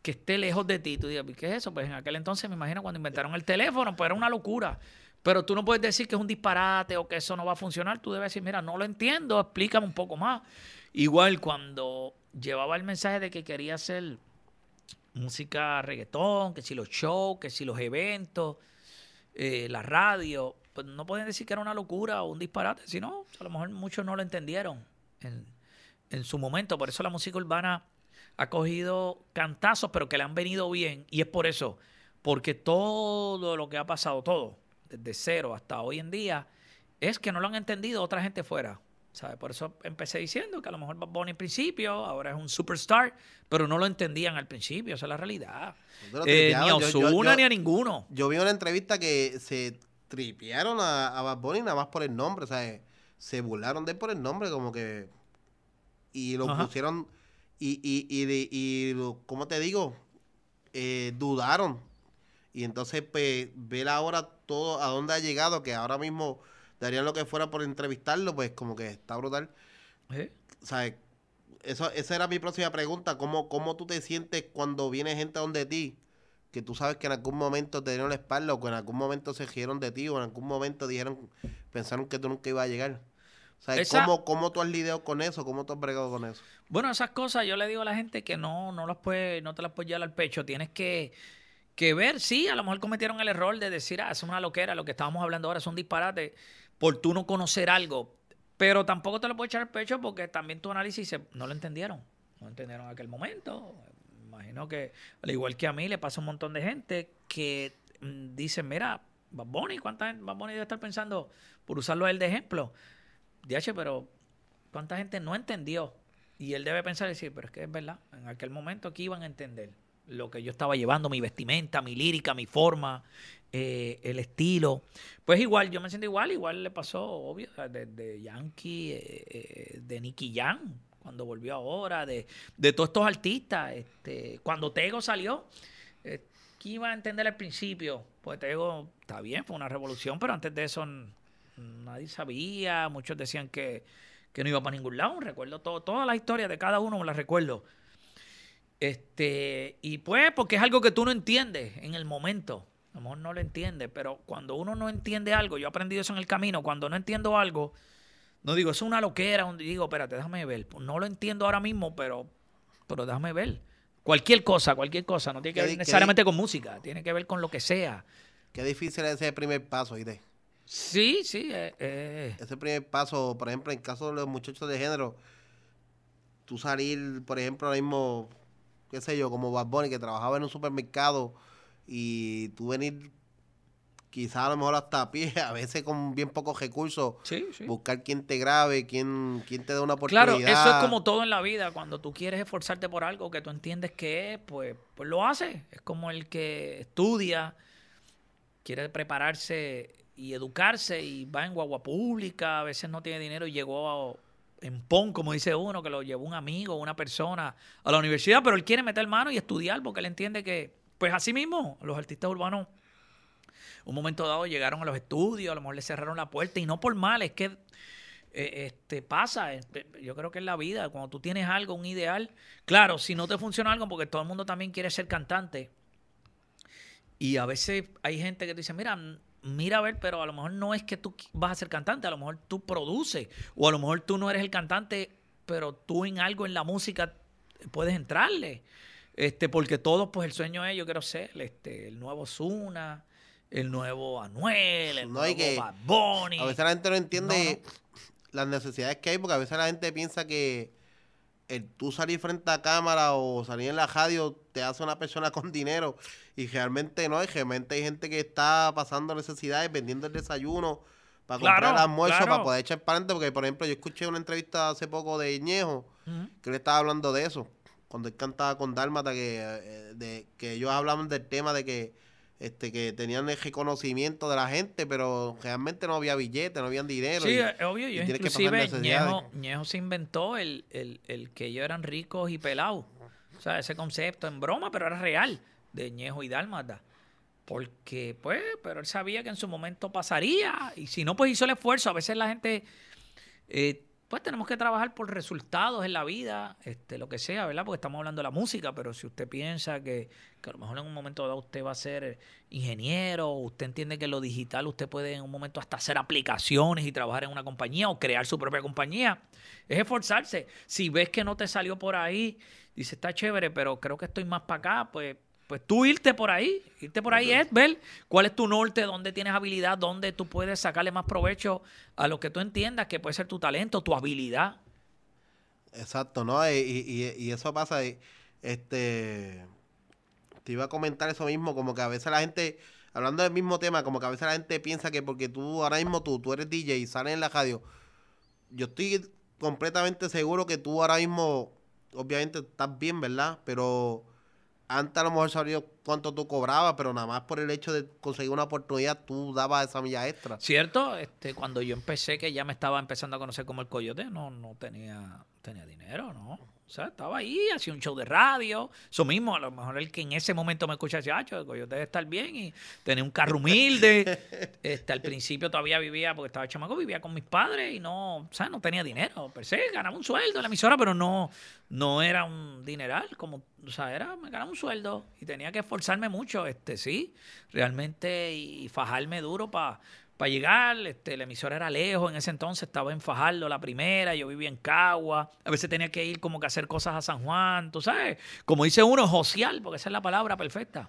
que esté lejos de ti. Tú dices, ¿qué es eso? Pues en aquel entonces me imagino cuando inventaron el teléfono, pues era una locura. Pero tú no puedes decir que es un disparate o que eso no va a funcionar. Tú debes decir, mira, no lo entiendo, explícame un poco más. Igual cuando llevaba el mensaje de que quería hacer música reggaetón, que si los shows, que si los eventos, eh, la radio, pues no pueden decir que era una locura o un disparate, sino a lo mejor muchos no lo entendieron en, en su momento. Por eso la música urbana ha cogido cantazos, pero que le han venido bien. Y es por eso, porque todo lo que ha pasado, todo, desde cero hasta hoy en día, es que no lo han entendido otra gente fuera. ¿Sabe? Por eso empecé diciendo que a lo mejor Bad Bunny en principio, ahora es un superstar, pero no lo entendían al principio, esa es la realidad. Eh, ni a Osuna ni a ninguno. Yo vi una entrevista que se tripearon a, a Bad Bunny nada más por el nombre, o sea, se burlaron de él por el nombre, como que... Y lo pusieron... Y, y, y, y, ¿cómo te digo? Eh, dudaron y entonces, pues, ver ahora todo a dónde ha llegado, que ahora mismo darían lo que fuera por entrevistarlo, pues como que está brutal. ¿Eh? ¿Sabes? Eso, esa era mi próxima pregunta. ¿Cómo, ¿Cómo tú te sientes cuando viene gente donde ti? Que tú sabes que en algún momento te dieron la espalda o que en algún momento se giraron de ti o en algún momento dijeron, pensaron que tú nunca ibas a llegar. ¿Sabes? ¿Cómo, ¿Cómo tú has lidiado con eso? ¿Cómo tú has bregado con eso? Bueno, esas cosas yo le digo a la gente que no, no, las puede, no te las puedes llevar al pecho. Tienes que que ver, sí, a lo mejor cometieron el error de decir, ah, es una loquera, lo que estábamos hablando ahora es un disparate, por tú no conocer algo. Pero tampoco te lo puedes echar al pecho porque también tu análisis no lo entendieron. No entendieron en aquel momento. Imagino que, al igual que a mí, le pasa a un montón de gente que mm, dicen, mira, Bad Bunny, ¿cuánta gente Bad debe estar pensando, por usarlo a él de ejemplo? DH, pero ¿cuánta gente no entendió? Y él debe pensar y decir, pero es que es verdad, en aquel momento aquí iban a entender lo que yo estaba llevando, mi vestimenta, mi lírica, mi forma, eh, el estilo. Pues igual, yo me siento igual, igual le pasó, obvio, de, Yankee, eh, eh, de Nicky Jam, cuando volvió ahora, de, de todos estos artistas. Este, cuando Tego salió, ¿qué iba a entender al principio? Pues Tego, está bien, fue una revolución, pero antes de eso nadie sabía, muchos decían que, que no iba para ningún lado. Recuerdo todo, todas las historias de cada uno, me las recuerdo. Este, y pues, porque es algo que tú no entiendes en el momento. A lo mejor no lo entiendes, pero cuando uno no entiende algo, yo he aprendido eso en el camino, cuando no entiendo algo, no digo, es una loquera, donde digo, espérate, déjame ver. Pues no lo entiendo ahora mismo, pero, pero déjame ver. Cualquier cosa, cualquier cosa, no tiene que ¿Qué ver necesariamente con música, tiene que ver con lo que sea. Qué difícil es ese primer paso, ¿viste? Sí, sí, eh, eh, Ese primer paso, por ejemplo, en caso de los muchachos de género, tú salir, por ejemplo, ahora mismo, qué sé yo, como Bad Bunny, que trabajaba en un supermercado y tú venir quizás a lo mejor hasta a pie, a veces con bien pocos recursos, sí, sí. buscar quién te grabe, quién, quién te dé una Claro, oportunidad. eso es como todo en la vida. Cuando tú quieres esforzarte por algo que tú entiendes que es, pues, pues lo haces. Es como el que estudia, quiere prepararse y educarse y va en guagua pública, a veces no tiene dinero y llegó a- en PON, como dice uno, que lo llevó un amigo, una persona a la universidad, pero él quiere meter mano y estudiar porque él entiende que, pues así mismo, los artistas urbanos un momento dado llegaron a los estudios, a lo mejor le cerraron la puerta y no por mal, es que eh, este pasa, este, yo creo que es la vida, cuando tú tienes algo, un ideal, claro, si no te funciona algo, porque todo el mundo también quiere ser cantante, y a veces hay gente que te dice, mira, mira a ver, pero a lo mejor no es que tú vas a ser cantante, a lo mejor tú produces, o a lo mejor tú no eres el cantante, pero tú en algo en la música puedes entrarle. Este, porque todos, pues el sueño es, yo quiero ser este, el nuevo Zuna, el nuevo Anuel, el No, nuevo que Bad Bunny. A veces la gente no entiende No, las necesidades que hay, porque a veces la gente piensa que el tú salir frente a cámara o salir en la radio te hace una persona con dinero y realmente no, y realmente hay gente que está pasando necesidades, vendiendo el desayuno para Claro, comprar el almuerzo, claro. para poder echar para adelante, porque por ejemplo yo escuché una entrevista hace poco de Ñejo, que él estaba hablando de eso, cuando él cantaba con Dálmata, que, eh, de, que ellos hablaban del tema de que este que tenían el reconocimiento de la gente, pero realmente no había billete, no habían dinero. Sí, y- es obvio. Que pasar inclusive necesidades. Ñejo, Ñejo se inventó el, el, el que ellos eran ricos y pelados. O sea, ese concepto en broma, pero era real, de Ñejo y Dálmata. Porque, pues, pero él sabía que en su momento pasaría. Y si no, pues hizo el esfuerzo. A veces la gente, eh, pues tenemos que trabajar por resultados en la vida, este, lo que sea, ¿verdad? Porque estamos hablando de la música, pero si usted piensa que, que a lo mejor en un momento dado usted va a ser ingeniero, usted entiende que lo digital usted puede en un momento hasta hacer aplicaciones y trabajar en una compañía o crear su propia compañía, es esforzarse. Si ves que no te salió por ahí, dice, está chévere, pero creo que estoy más para acá, pues pues tú irte por ahí, irte por ahí es ver cuál es tu norte, dónde tienes habilidad, dónde tú puedes sacarle más provecho a lo que tú entiendas que puede ser tu talento, tu habilidad. Exacto, ¿no? Y, y- y eso pasa. y, Este. Te iba a comentar eso mismo, como que a veces la gente, hablando del mismo tema, como que a veces la gente piensa que porque tú, ahora mismo tú, tú eres DJ y sales en la radio, yo estoy completamente seguro que tú ahora mismo, obviamente estás bien, ¿verdad? Pero antes a lo mejor sabía cuánto tú cobrabas, pero nada más por el hecho de conseguir una oportunidad, tú dabas esa milla extra. ¿Cierto? Este, cuando yo empecé, que ya me estaba empezando a conocer como el coyote, no, no tenía, tenía dinero, ¿no? O sea, estaba ahí, hacía un show de radio. Eso mismo, a lo mejor el que en ese momento me escucha decía, "Acho, el coyote debe estar bien y tenía un carro humilde. este, al principio todavía vivía, porque estaba chamaco, vivía con mis padres y no, o sea, no tenía dinero. Per se, ganaba un sueldo en la emisora, pero no, no era un dineral, como, o sea, era, me ganaba un sueldo y tenía que esforzarme mucho, este, sí, realmente, y fajarme duro para llegar, este, la emisora era lejos, en ese entonces estaba en Fajardo la primera, yo vivía en Cagua, a veces tenía que ir como que a hacer cosas a San Juan, tú sabes, como dice uno, social, porque esa es la palabra perfecta.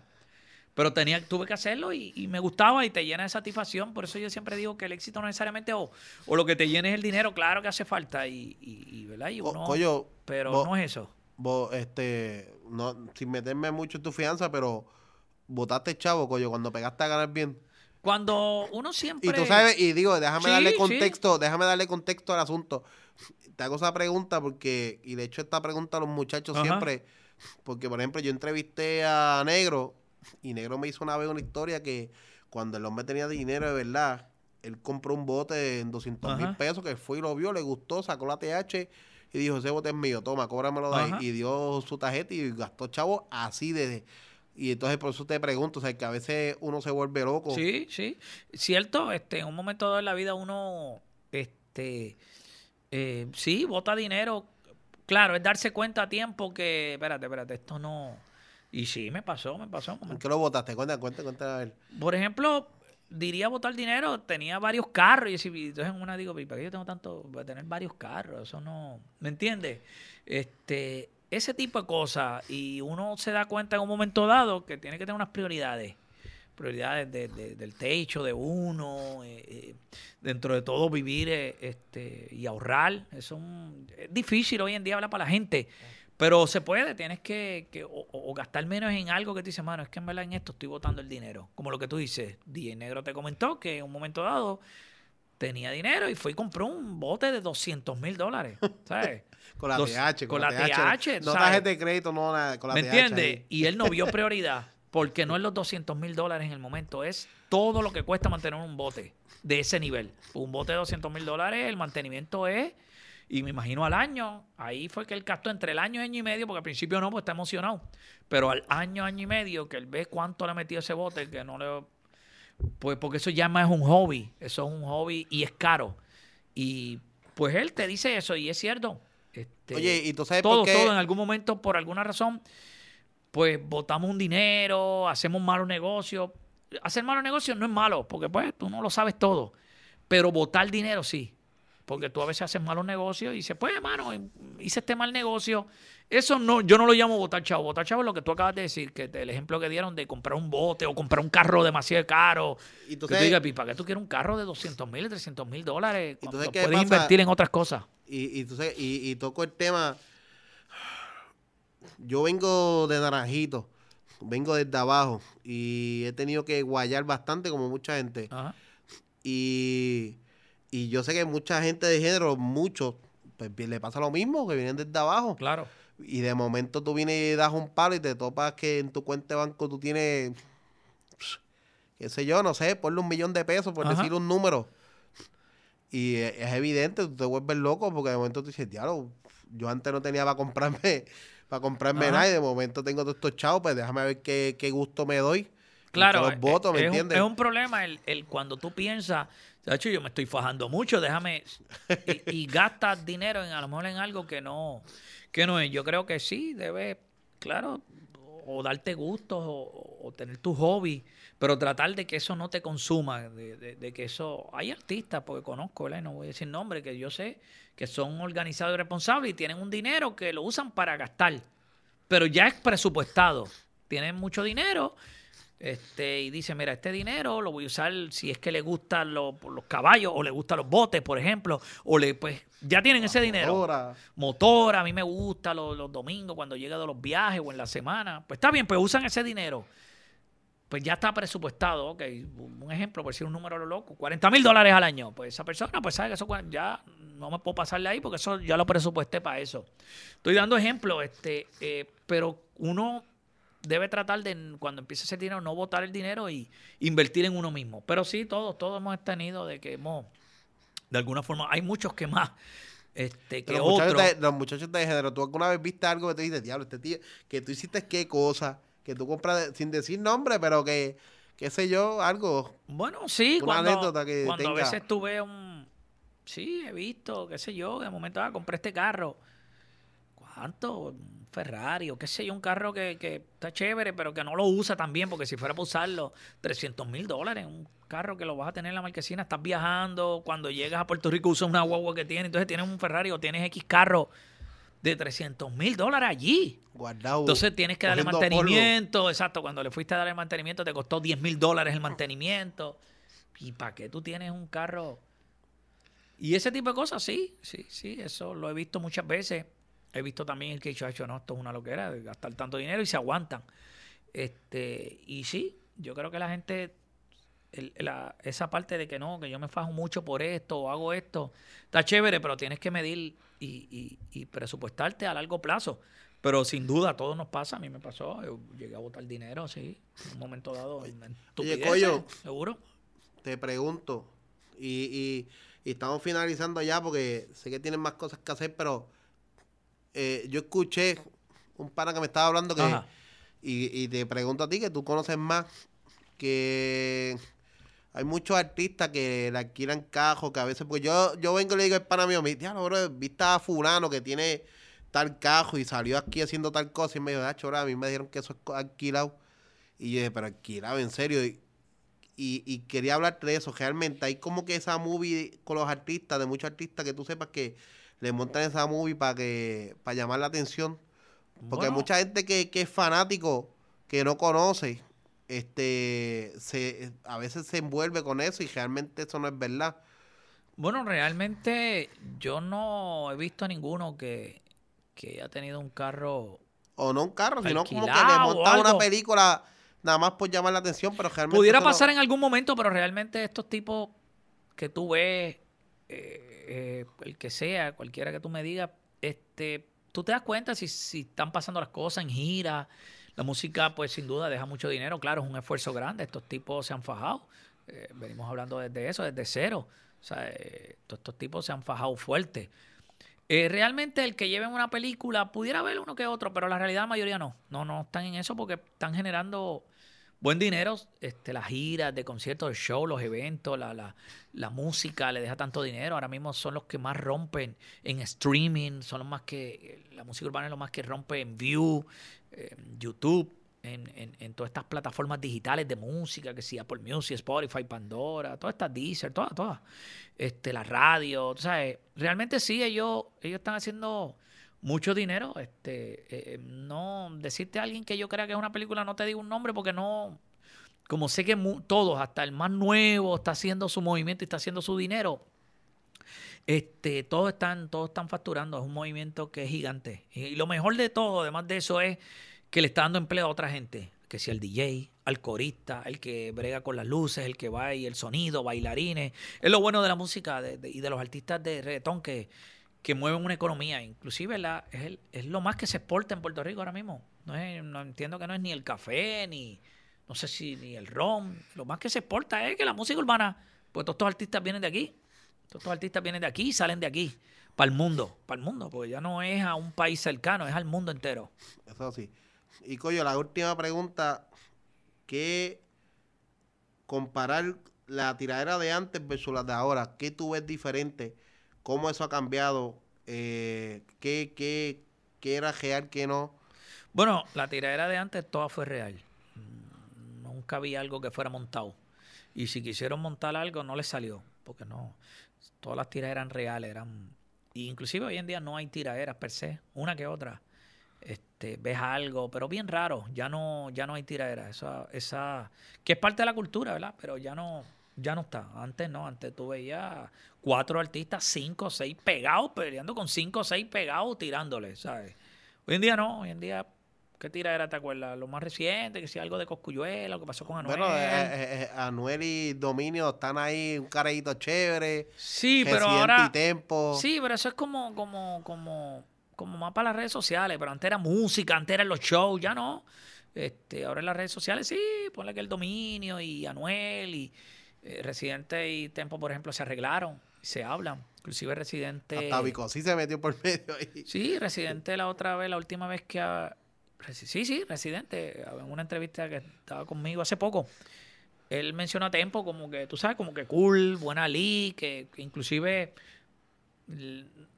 Pero tenía, tuve que hacerlo y, y me gustaba y te llena de satisfacción. Por eso yo siempre digo que el éxito no necesariamente o, o lo que te llene es el dinero, claro que hace falta. Y, y, y, ¿verdad? Y uno- coño, pero vos- no es eso. vos, este, no, sin meterme mucho en tu fianza, pero votaste chavo, coño, cuando pegaste a ganar bien. Cuando uno siempre. Y tú sabes, y digo, déjame Sí, darle sí. contexto, déjame darle contexto al asunto. Te hago esa pregunta porque, y de hecho esta pregunta a los muchachos Ajá. siempre, porque por ejemplo yo entrevisté a Negro y Negro me hizo una vez una historia que cuando el hombre tenía dinero de verdad, él compró un bote en 200 mil pesos que fue y lo vio, le gustó, sacó la TH y dijo, ese bote es mío, toma, cóbramelo de ahí. Y dio su tarjeta y gastó chavo así de... Y entonces por eso te pregunto, o sea, que a veces uno se vuelve loco. Sí, sí. Cierto, este, en un momento dado en la vida uno, este, eh, sí, bota dinero. Claro, es darse cuenta a tiempo que, espérate, espérate, esto no... Y sí, me pasó, me pasó. ¿Por qué lo votaste? Cuenta, cuenta, cuenta, a ver. Por ejemplo, diría votar dinero, tenía varios carros. Y entonces en una digo, ¿para qué yo tengo tanto? Voy a tener varios carros, eso no... ¿Me entiendes? Este, ese tipo de cosas. Y uno se da cuenta en un momento dado que tiene que tener unas prioridades. Prioridades de, del techo de uno, eh, eh, dentro de todo vivir eh, este, y ahorrar. Eso es, difícil hoy en día hablar para la gente. Pero se puede, tienes que, que o, gastar menos en algo que te dice, mano, es que en verdad en esto estoy botando el dinero. Como lo que tú dices, Die Negro te comentó que en un momento dado tenía dinero y fue y compró un bote de 200 mil dólares, ¿sabes? con la TH. Con, la TH. no tarjeta de crédito, no nada, con la ¿Me entiendes? Y él no vio prioridad, porque no es los 200 mil dólares en el momento, es todo lo que cuesta mantener un bote de ese nivel. Un bote de 200 mil dólares, el mantenimiento es, y me imagino al año, ahí fue que él gastó entre el año y año y medio, porque al principio no, pues está emocionado, pero al año, año y medio, que él ve cuánto le ha metido ese bote, que no le pues porque eso ya más es un hobby, eso es un hobby y es caro. Y pues él te dice eso y es cierto. Este, Oye, y tú sabes todo, por qué? todo en algún momento, por alguna razón, pues botamos un dinero, hacemos malos negocios. Hacer malos negocios no es malo, porque pues tú no lo sabes todo. Pero botar dinero sí. Porque tú a veces haces malos negocios y dices, pues hermano, hice este mal negocio, eso no, yo no lo llamo botar chavo. Botar chavo es lo que tú acabas de decir, que el ejemplo que dieron de comprar un bote o comprar un carro demasiado caro. Y tú que digas, ¿para qué tú quieres un carro de 200 mil, 300 mil dólares? Cuando puedes invertir en otras cosas. Y, y, tú sabes, y, toco el tema. Yo vengo de Naranjito, vengo desde abajo y he tenido que guayar bastante como mucha gente. Y, y yo sé que mucha gente de género, muchos, pues le pasa lo mismo, que vienen desde abajo. Claro y de momento tú vienes y das un palo y te topas que en tu cuenta de banco tú tienes, qué sé yo, no sé, ponle un millón de pesos por decir un número. Y e, es evidente, tú te vuelves loco porque de momento tú dices, diablo, yo antes no tenía para comprarme, para comprarme nada y de momento tengo todos estos chavos, pues déjame ver qué, gusto me doy. Claro, los votos, ¿me es, entiendes? Un, es un problema el, el cuando tú piensas, hecho yo me estoy fajando mucho, déjame, y, y gastas dinero en a lo mejor en algo que no, que no es. Yo creo que sí, debe, claro, o darte gustos o, tener tu hobby, pero tratar de que eso no te consuma, de, que eso... Hay artistas, porque conozco, no voy a decir nombre, que yo sé que son organizados y responsables y tienen un dinero que lo usan para gastar, pero ya es presupuestado. Tienen mucho dinero este, y dice, mira, este dinero lo voy a usar si es que le gustan los, los caballos o le gustan los botes, por ejemplo, o le, pues, ya tienen ese dinero. Motora. Motora, a mí me gusta los, domingos cuando llega de los viajes o en la semana. Pues está bien, pues usan ese dinero. Pues ya está presupuestado, ok. Un ejemplo, por decir un número loco, 40 mil dólares al año. Pues esa persona, pues sabe que eso ya no me puedo pasarle ahí porque eso ya lo presupuesté para eso. Estoy dando ejemplos, este, eh, pero uno debe tratar de, cuando empiece ese dinero, no botar el dinero y invertir en uno mismo. Pero sí, todos, todos hemos tenido de que hemos, de alguna forma, hay muchos que más este, que los otros. Muchachos de, los muchachos de género, ¿tú alguna vez viste algo que te dices, diablo, este tío, que tú hiciste qué cosa, que tú compras sin decir nombre, pero que, qué sé yo, algo? Bueno, sí, cuando, anécdota que cuando a veces tuve un... Sí, he visto, qué sé yo, de momento ah, compré este carro. ¿Cuánto? Ferrari o qué sé yo, un carro que, que, está chévere, pero que no lo usa también, porque si fuera para usarlo, 300 mil dólares, un carro que lo vas a tener en la marquesina, estás viajando, cuando llegas a Puerto Rico usas una guagua que tiene, entonces tienes un Ferrari o tienes X carro de 300 mil dólares allí. Guardado. Entonces tienes que darle mantenimiento, exacto, cuando le fuiste a dar el mantenimiento te costó 10 mil dólares el mantenimiento. ¿Y para qué tú tienes un carro? Y ese tipo de cosas, sí, sí, sí, eso lo he visto muchas veces He visto también el que ha hecho, no, esto es una loquera, de gastar tanto dinero y se aguantan. Este, y sí, yo creo que la gente, esa parte de que no, que yo me fajo mucho por esto o hago esto, está chévere, pero tienes que medir y, y, presupuestarte a largo plazo. Pero sin duda, todo nos pasa. A mí me pasó. Yo llegué a botar dinero, sí, en un momento dado. Oye, Coyo, ¿seguro? Te pregunto, y, y, estamos finalizando ya porque sé que tienen más cosas que hacer, pero eh, yo escuché un pana que me estaba hablando que Y, y te pregunto a ti que tú conoces más que hay muchos artistas que le alquilan cajos, que a veces, pues yo, yo vengo y le digo al pana mío, mira, bro, viste a fulano que tiene tal cajo y salió aquí haciendo tal cosa y me dijo, ah, chora, a mí me dijeron que eso es alquilado. Y yo dije, pero alquilado, en serio. Y, y, quería hablarte de eso. Realmente hay como que esa movie con los artistas, de muchos artistas que tú sepas que le montan esa movie para que para llamar la atención. Porque hay mucha gente que, que es fanático, que no conoce, este se a veces se envuelve con eso y realmente eso no es verdad. Bueno, realmente yo no he visto a ninguno que, que haya tenido un carro. O no un carro, sino como que le monta una película nada más por llamar la atención, pero realmente. Pudiera pasar en algún momento, pero realmente estos tipos que tú ves, eh, eh, el que sea, cualquiera que tú me digas, este, tú te das cuenta si, si están pasando las cosas en gira. La música, pues sin duda, deja mucho dinero. Claro, es un esfuerzo grande. Estos tipos se han fajado. Eh, venimos hablando desde eso, desde cero. O sea, todos estos tipos se han fajado fuerte. realmente el que lleven una película pudiera ver uno que otro, pero la realidad la mayoría no. No, no están en eso porque están generando buen dinero, este, las giras de conciertos, el show, los eventos, la, la, la, música le deja tanto dinero. Ahora mismo son los que más rompen en streaming, son los más que, la música urbana es lo más que rompe en View, en YouTube, en, en, en, todas estas plataformas digitales de música, que sea Apple Music, Spotify, Pandora, todas estas Deezer, todas, todas. Este, la radio, ¿sabes? Realmente sí, ellos, ellos están haciendo mucho dinero. Este, eh, no decirte a alguien que yo crea que es una película, no te digo un nombre porque no, como sé que todos, hasta el más nuevo, está haciendo su movimiento y está haciendo su dinero. Este, todos están, todos están facturando, es un movimiento que es gigante. Y lo mejor de todo, además de eso, es que le está dando empleo a otra gente, que sea el DJ, al corista, el que brega con las luces, el que va y el sonido, bailarines. Es lo bueno de la música y de los artistas de reggaetón que, que mueven una economía. Inclusive la, es, es, lo más que se exporta en Puerto Rico ahora mismo. No, entiendo que no es ni el café, ni no sé si ni el ron. Lo más que se exporta es que la música urbana, pues todos estos artistas vienen de aquí. Todos estos artistas vienen de aquí y salen de aquí. Para el mundo, para el mundo, porque ya no es a un país cercano, es al mundo entero. Eso sí. Y coño, la última pregunta, ¿qué comparar la tiradera de antes versus la de ahora? ¿Qué tú ves diferente? Cómo eso ha cambiado, eh, qué, qué, qué era real, qué no. Bueno, la tiradera de antes toda fue real. Nunca había algo que fuera montado. Y si quisieron montar algo, no les salió. Porque no. Todas las tiraderas eran reales. Eran. inclusive hoy en día no hay tiraderas per se. Una que otra. Este, ves algo, pero bien raro. Ya no, ya no hay tiraderas. Esa, esa. Que es parte de la cultura, ¿verdad? Pero ya no ya no está. Antes no, antes tú veías cuatro artistas, cinco o seis pegados, peleando con cinco o seis pegados, tirándole, ¿sabes? Hoy en día no, hoy en día, ¿qué tira era, te acuerdas? Lo más reciente, que si algo de Coscuyuela, lo que pasó con Anuel. Bueno, eh, eh, eh, Anuel y Dominio están ahí, un carajito chévere. Sí, pero ahora... Sí, pero eso es como, como, como, como más para las redes sociales, pero antes era música, antes eran los shows, ya no. Este, ahora en las redes sociales sí, ponle que el Dominio y Anuel y eh, Residente y Tempo, por ejemplo, se arreglaron, se hablan. Inclusive Residente... Hasta sí se metió por medio ahí. Sí, Residente la otra vez, la última vez que... Sí, sí, Residente, en una entrevista que estaba conmigo hace poco, él mencionó a Tempo como que, tú sabes, como que cool, buena league, que, inclusive...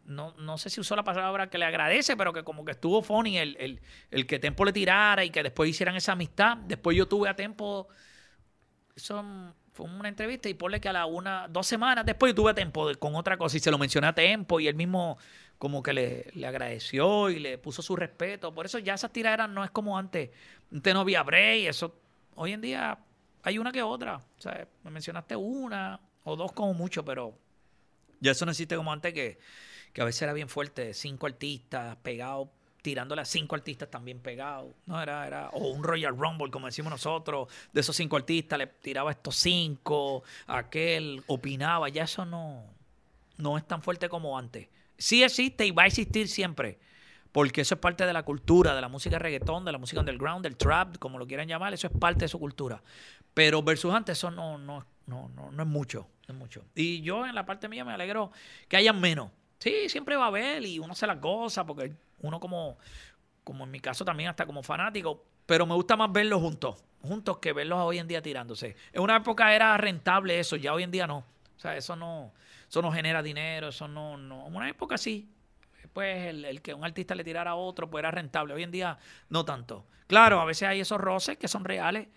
No, no, sé si usó la palabra que le agradece, pero que como que estuvo funny el, el, el, que Tempo le tirara y que después hicieran esa amistad. Después yo tuve a Tempo, son una entrevista y ponle que a la una, dos semanas después tuve tiempo con otra cosa y se lo mencioné a Tempo y él mismo como que le, agradeció y le puso su respeto. Por eso ya esas tiraderas no es como antes. Antes no había break, eso. Hoy en día hay una que otra. O sea, me mencionaste una o dos como mucho, pero ya eso no existe como antes que, que a veces era bien fuerte. Cinco artistas pegados tirándole a cinco artistas también pegados. No, era, era, o un Royal Rumble, como decimos nosotros, de esos cinco artistas, le tiraba estos cinco, aquel opinaba, ya eso no, no es tan fuerte como antes. Sí existe y va a existir siempre, porque eso es parte de la cultura, de la música reggaetón, de la música underground, del trap, como lo quieran llamar, eso es parte de su cultura. Pero versus antes eso no, no, no, no, no es mucho, es mucho. Y yo en la parte mía me alegro que haya menos. Sí, siempre va a haber y uno se las goza porque uno como, como en mi caso también hasta como fanático, pero me gusta más verlos juntos, juntos que verlos hoy en día tirándose. En una época era rentable eso, ya hoy en día no. O sea, eso no, eso no genera dinero, eso no, no. En una época sí. Pues el, el que un artista le tirara a otro, pues era rentable. Hoy en día no tanto. Claro, a veces hay esos roces que son reales.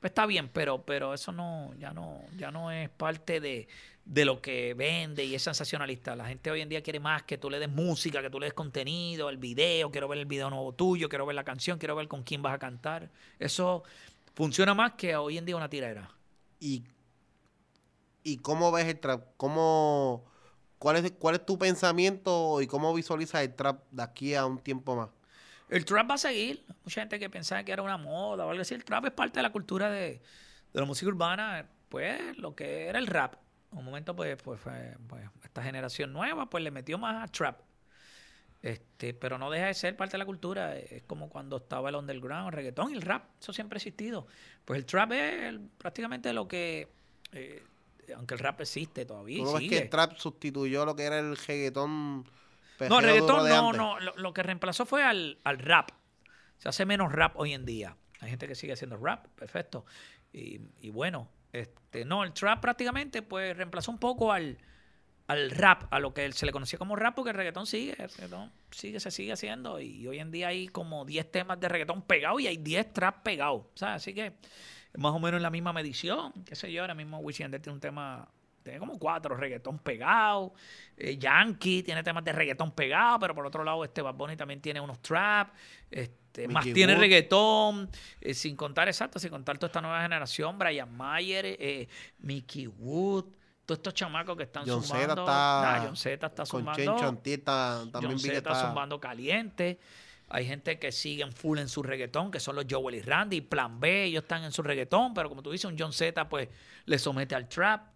Pues está bien, pero, pero eso no, ya no, ya no es parte de, de lo que vende y es sensacionalista. La gente hoy en día quiere más que tú le des música, que tú le des contenido, el video, quiero ver el video nuevo tuyo, quiero ver la canción, quiero ver con quién vas a cantar. Eso funciona más que hoy en día una tiradera. ¿Y, y cómo ves el trap? ¿Cómo, cuál, es, ¿Cuál es tu pensamiento y cómo visualizas el trap de aquí a un tiempo más? El trap va a seguir. Mucha gente que pensaba que era una moda o algo así. El trap es parte de la cultura de, de la música urbana, pues lo que era el rap. En un momento, pues, pues, fue- pues, esta generación nueva, pues le metió más a trap. Este, pero no deja de ser parte de la cultura. Es como cuando estaba el underground, el reggaetón y el rap. Eso siempre ha existido. Pues el trap es el- prácticamente lo que, eh, aunque el rap existe todavía. y ¿Cómo ves que el trap sustituyó lo que era el reggaetón? No, el reggaetón no, no. Lo, lo que reemplazó fue al, al rap. Se hace menos rap hoy en día. Hay gente que sigue haciendo rap, perfecto. Y, y bueno, este, no, el trap prácticamente pues reemplazó un poco al, al rap, a lo que se le conocía como rap, porque el reggaetón sigue, el reggaetón sigue, se sigue haciendo. Y hoy en día hay como 10 temas de reggaetón pegados y hay 10 trap pegados. O sea, así que más o menos en la misma medición, qué sé yo, ahora mismo Wisin tiene un tema, tiene como cuatro reggaetón pegados, eh, Yankee tiene temas de reggaetón pegados, pero por otro lado este Bad Bunny también tiene unos trap, este, más tiene reggaetón, eh, sin contar exacto, sin contar toda esta nueva generación, Brian Mayer, eh, Mickey Wood, todos estos chamacos que están John Z zumbando. está, Nah, John Z está Antí está- también John Z está... zumbando caliente. Hay gente que siguen full en su reggaetón, que son los Joel y Randy, Plan B, ellos están en su reggaetón, pero como tú dices, un John Z pues le somete al trap.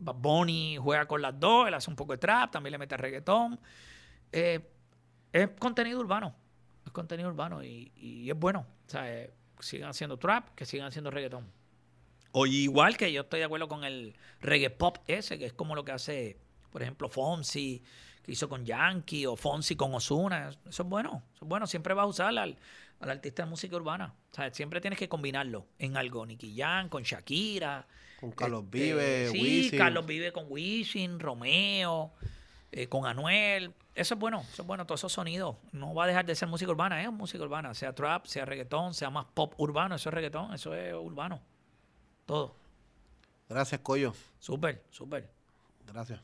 Bad Bunny juega con las dos, él hace un poco de trap, también le mete reggaetón. Eh, es contenido urbano, es contenido urbano y, es bueno. O sea, eh, sigan haciendo trap, que sigan haciendo reggaetón. O igual que yo estoy de acuerdo con el reggae pop ese, que es como lo que hace, por ejemplo, Fonsi, que hizo con Yankee, o Fonsi con Osuna. Eso es bueno, eso es bueno. Siempre vas a usar al, al artista de música urbana. O sea, siempre tienes que combinarlo en algo. Nicky Jam, con Shakira. Con Carlos este, Vive, Sí, Wisin. Carlos Vive con Wisin, Romeo, eh, con Anuel. Eso es bueno, eso es bueno, todos esos sonidos. No va a dejar de ser música urbana, es música urbana. Sea trap, sea reggaetón, sea más pop urbano, eso es reggaetón, eso es urbano. Todo. Gracias, Coyo. Súper, súper. Gracias.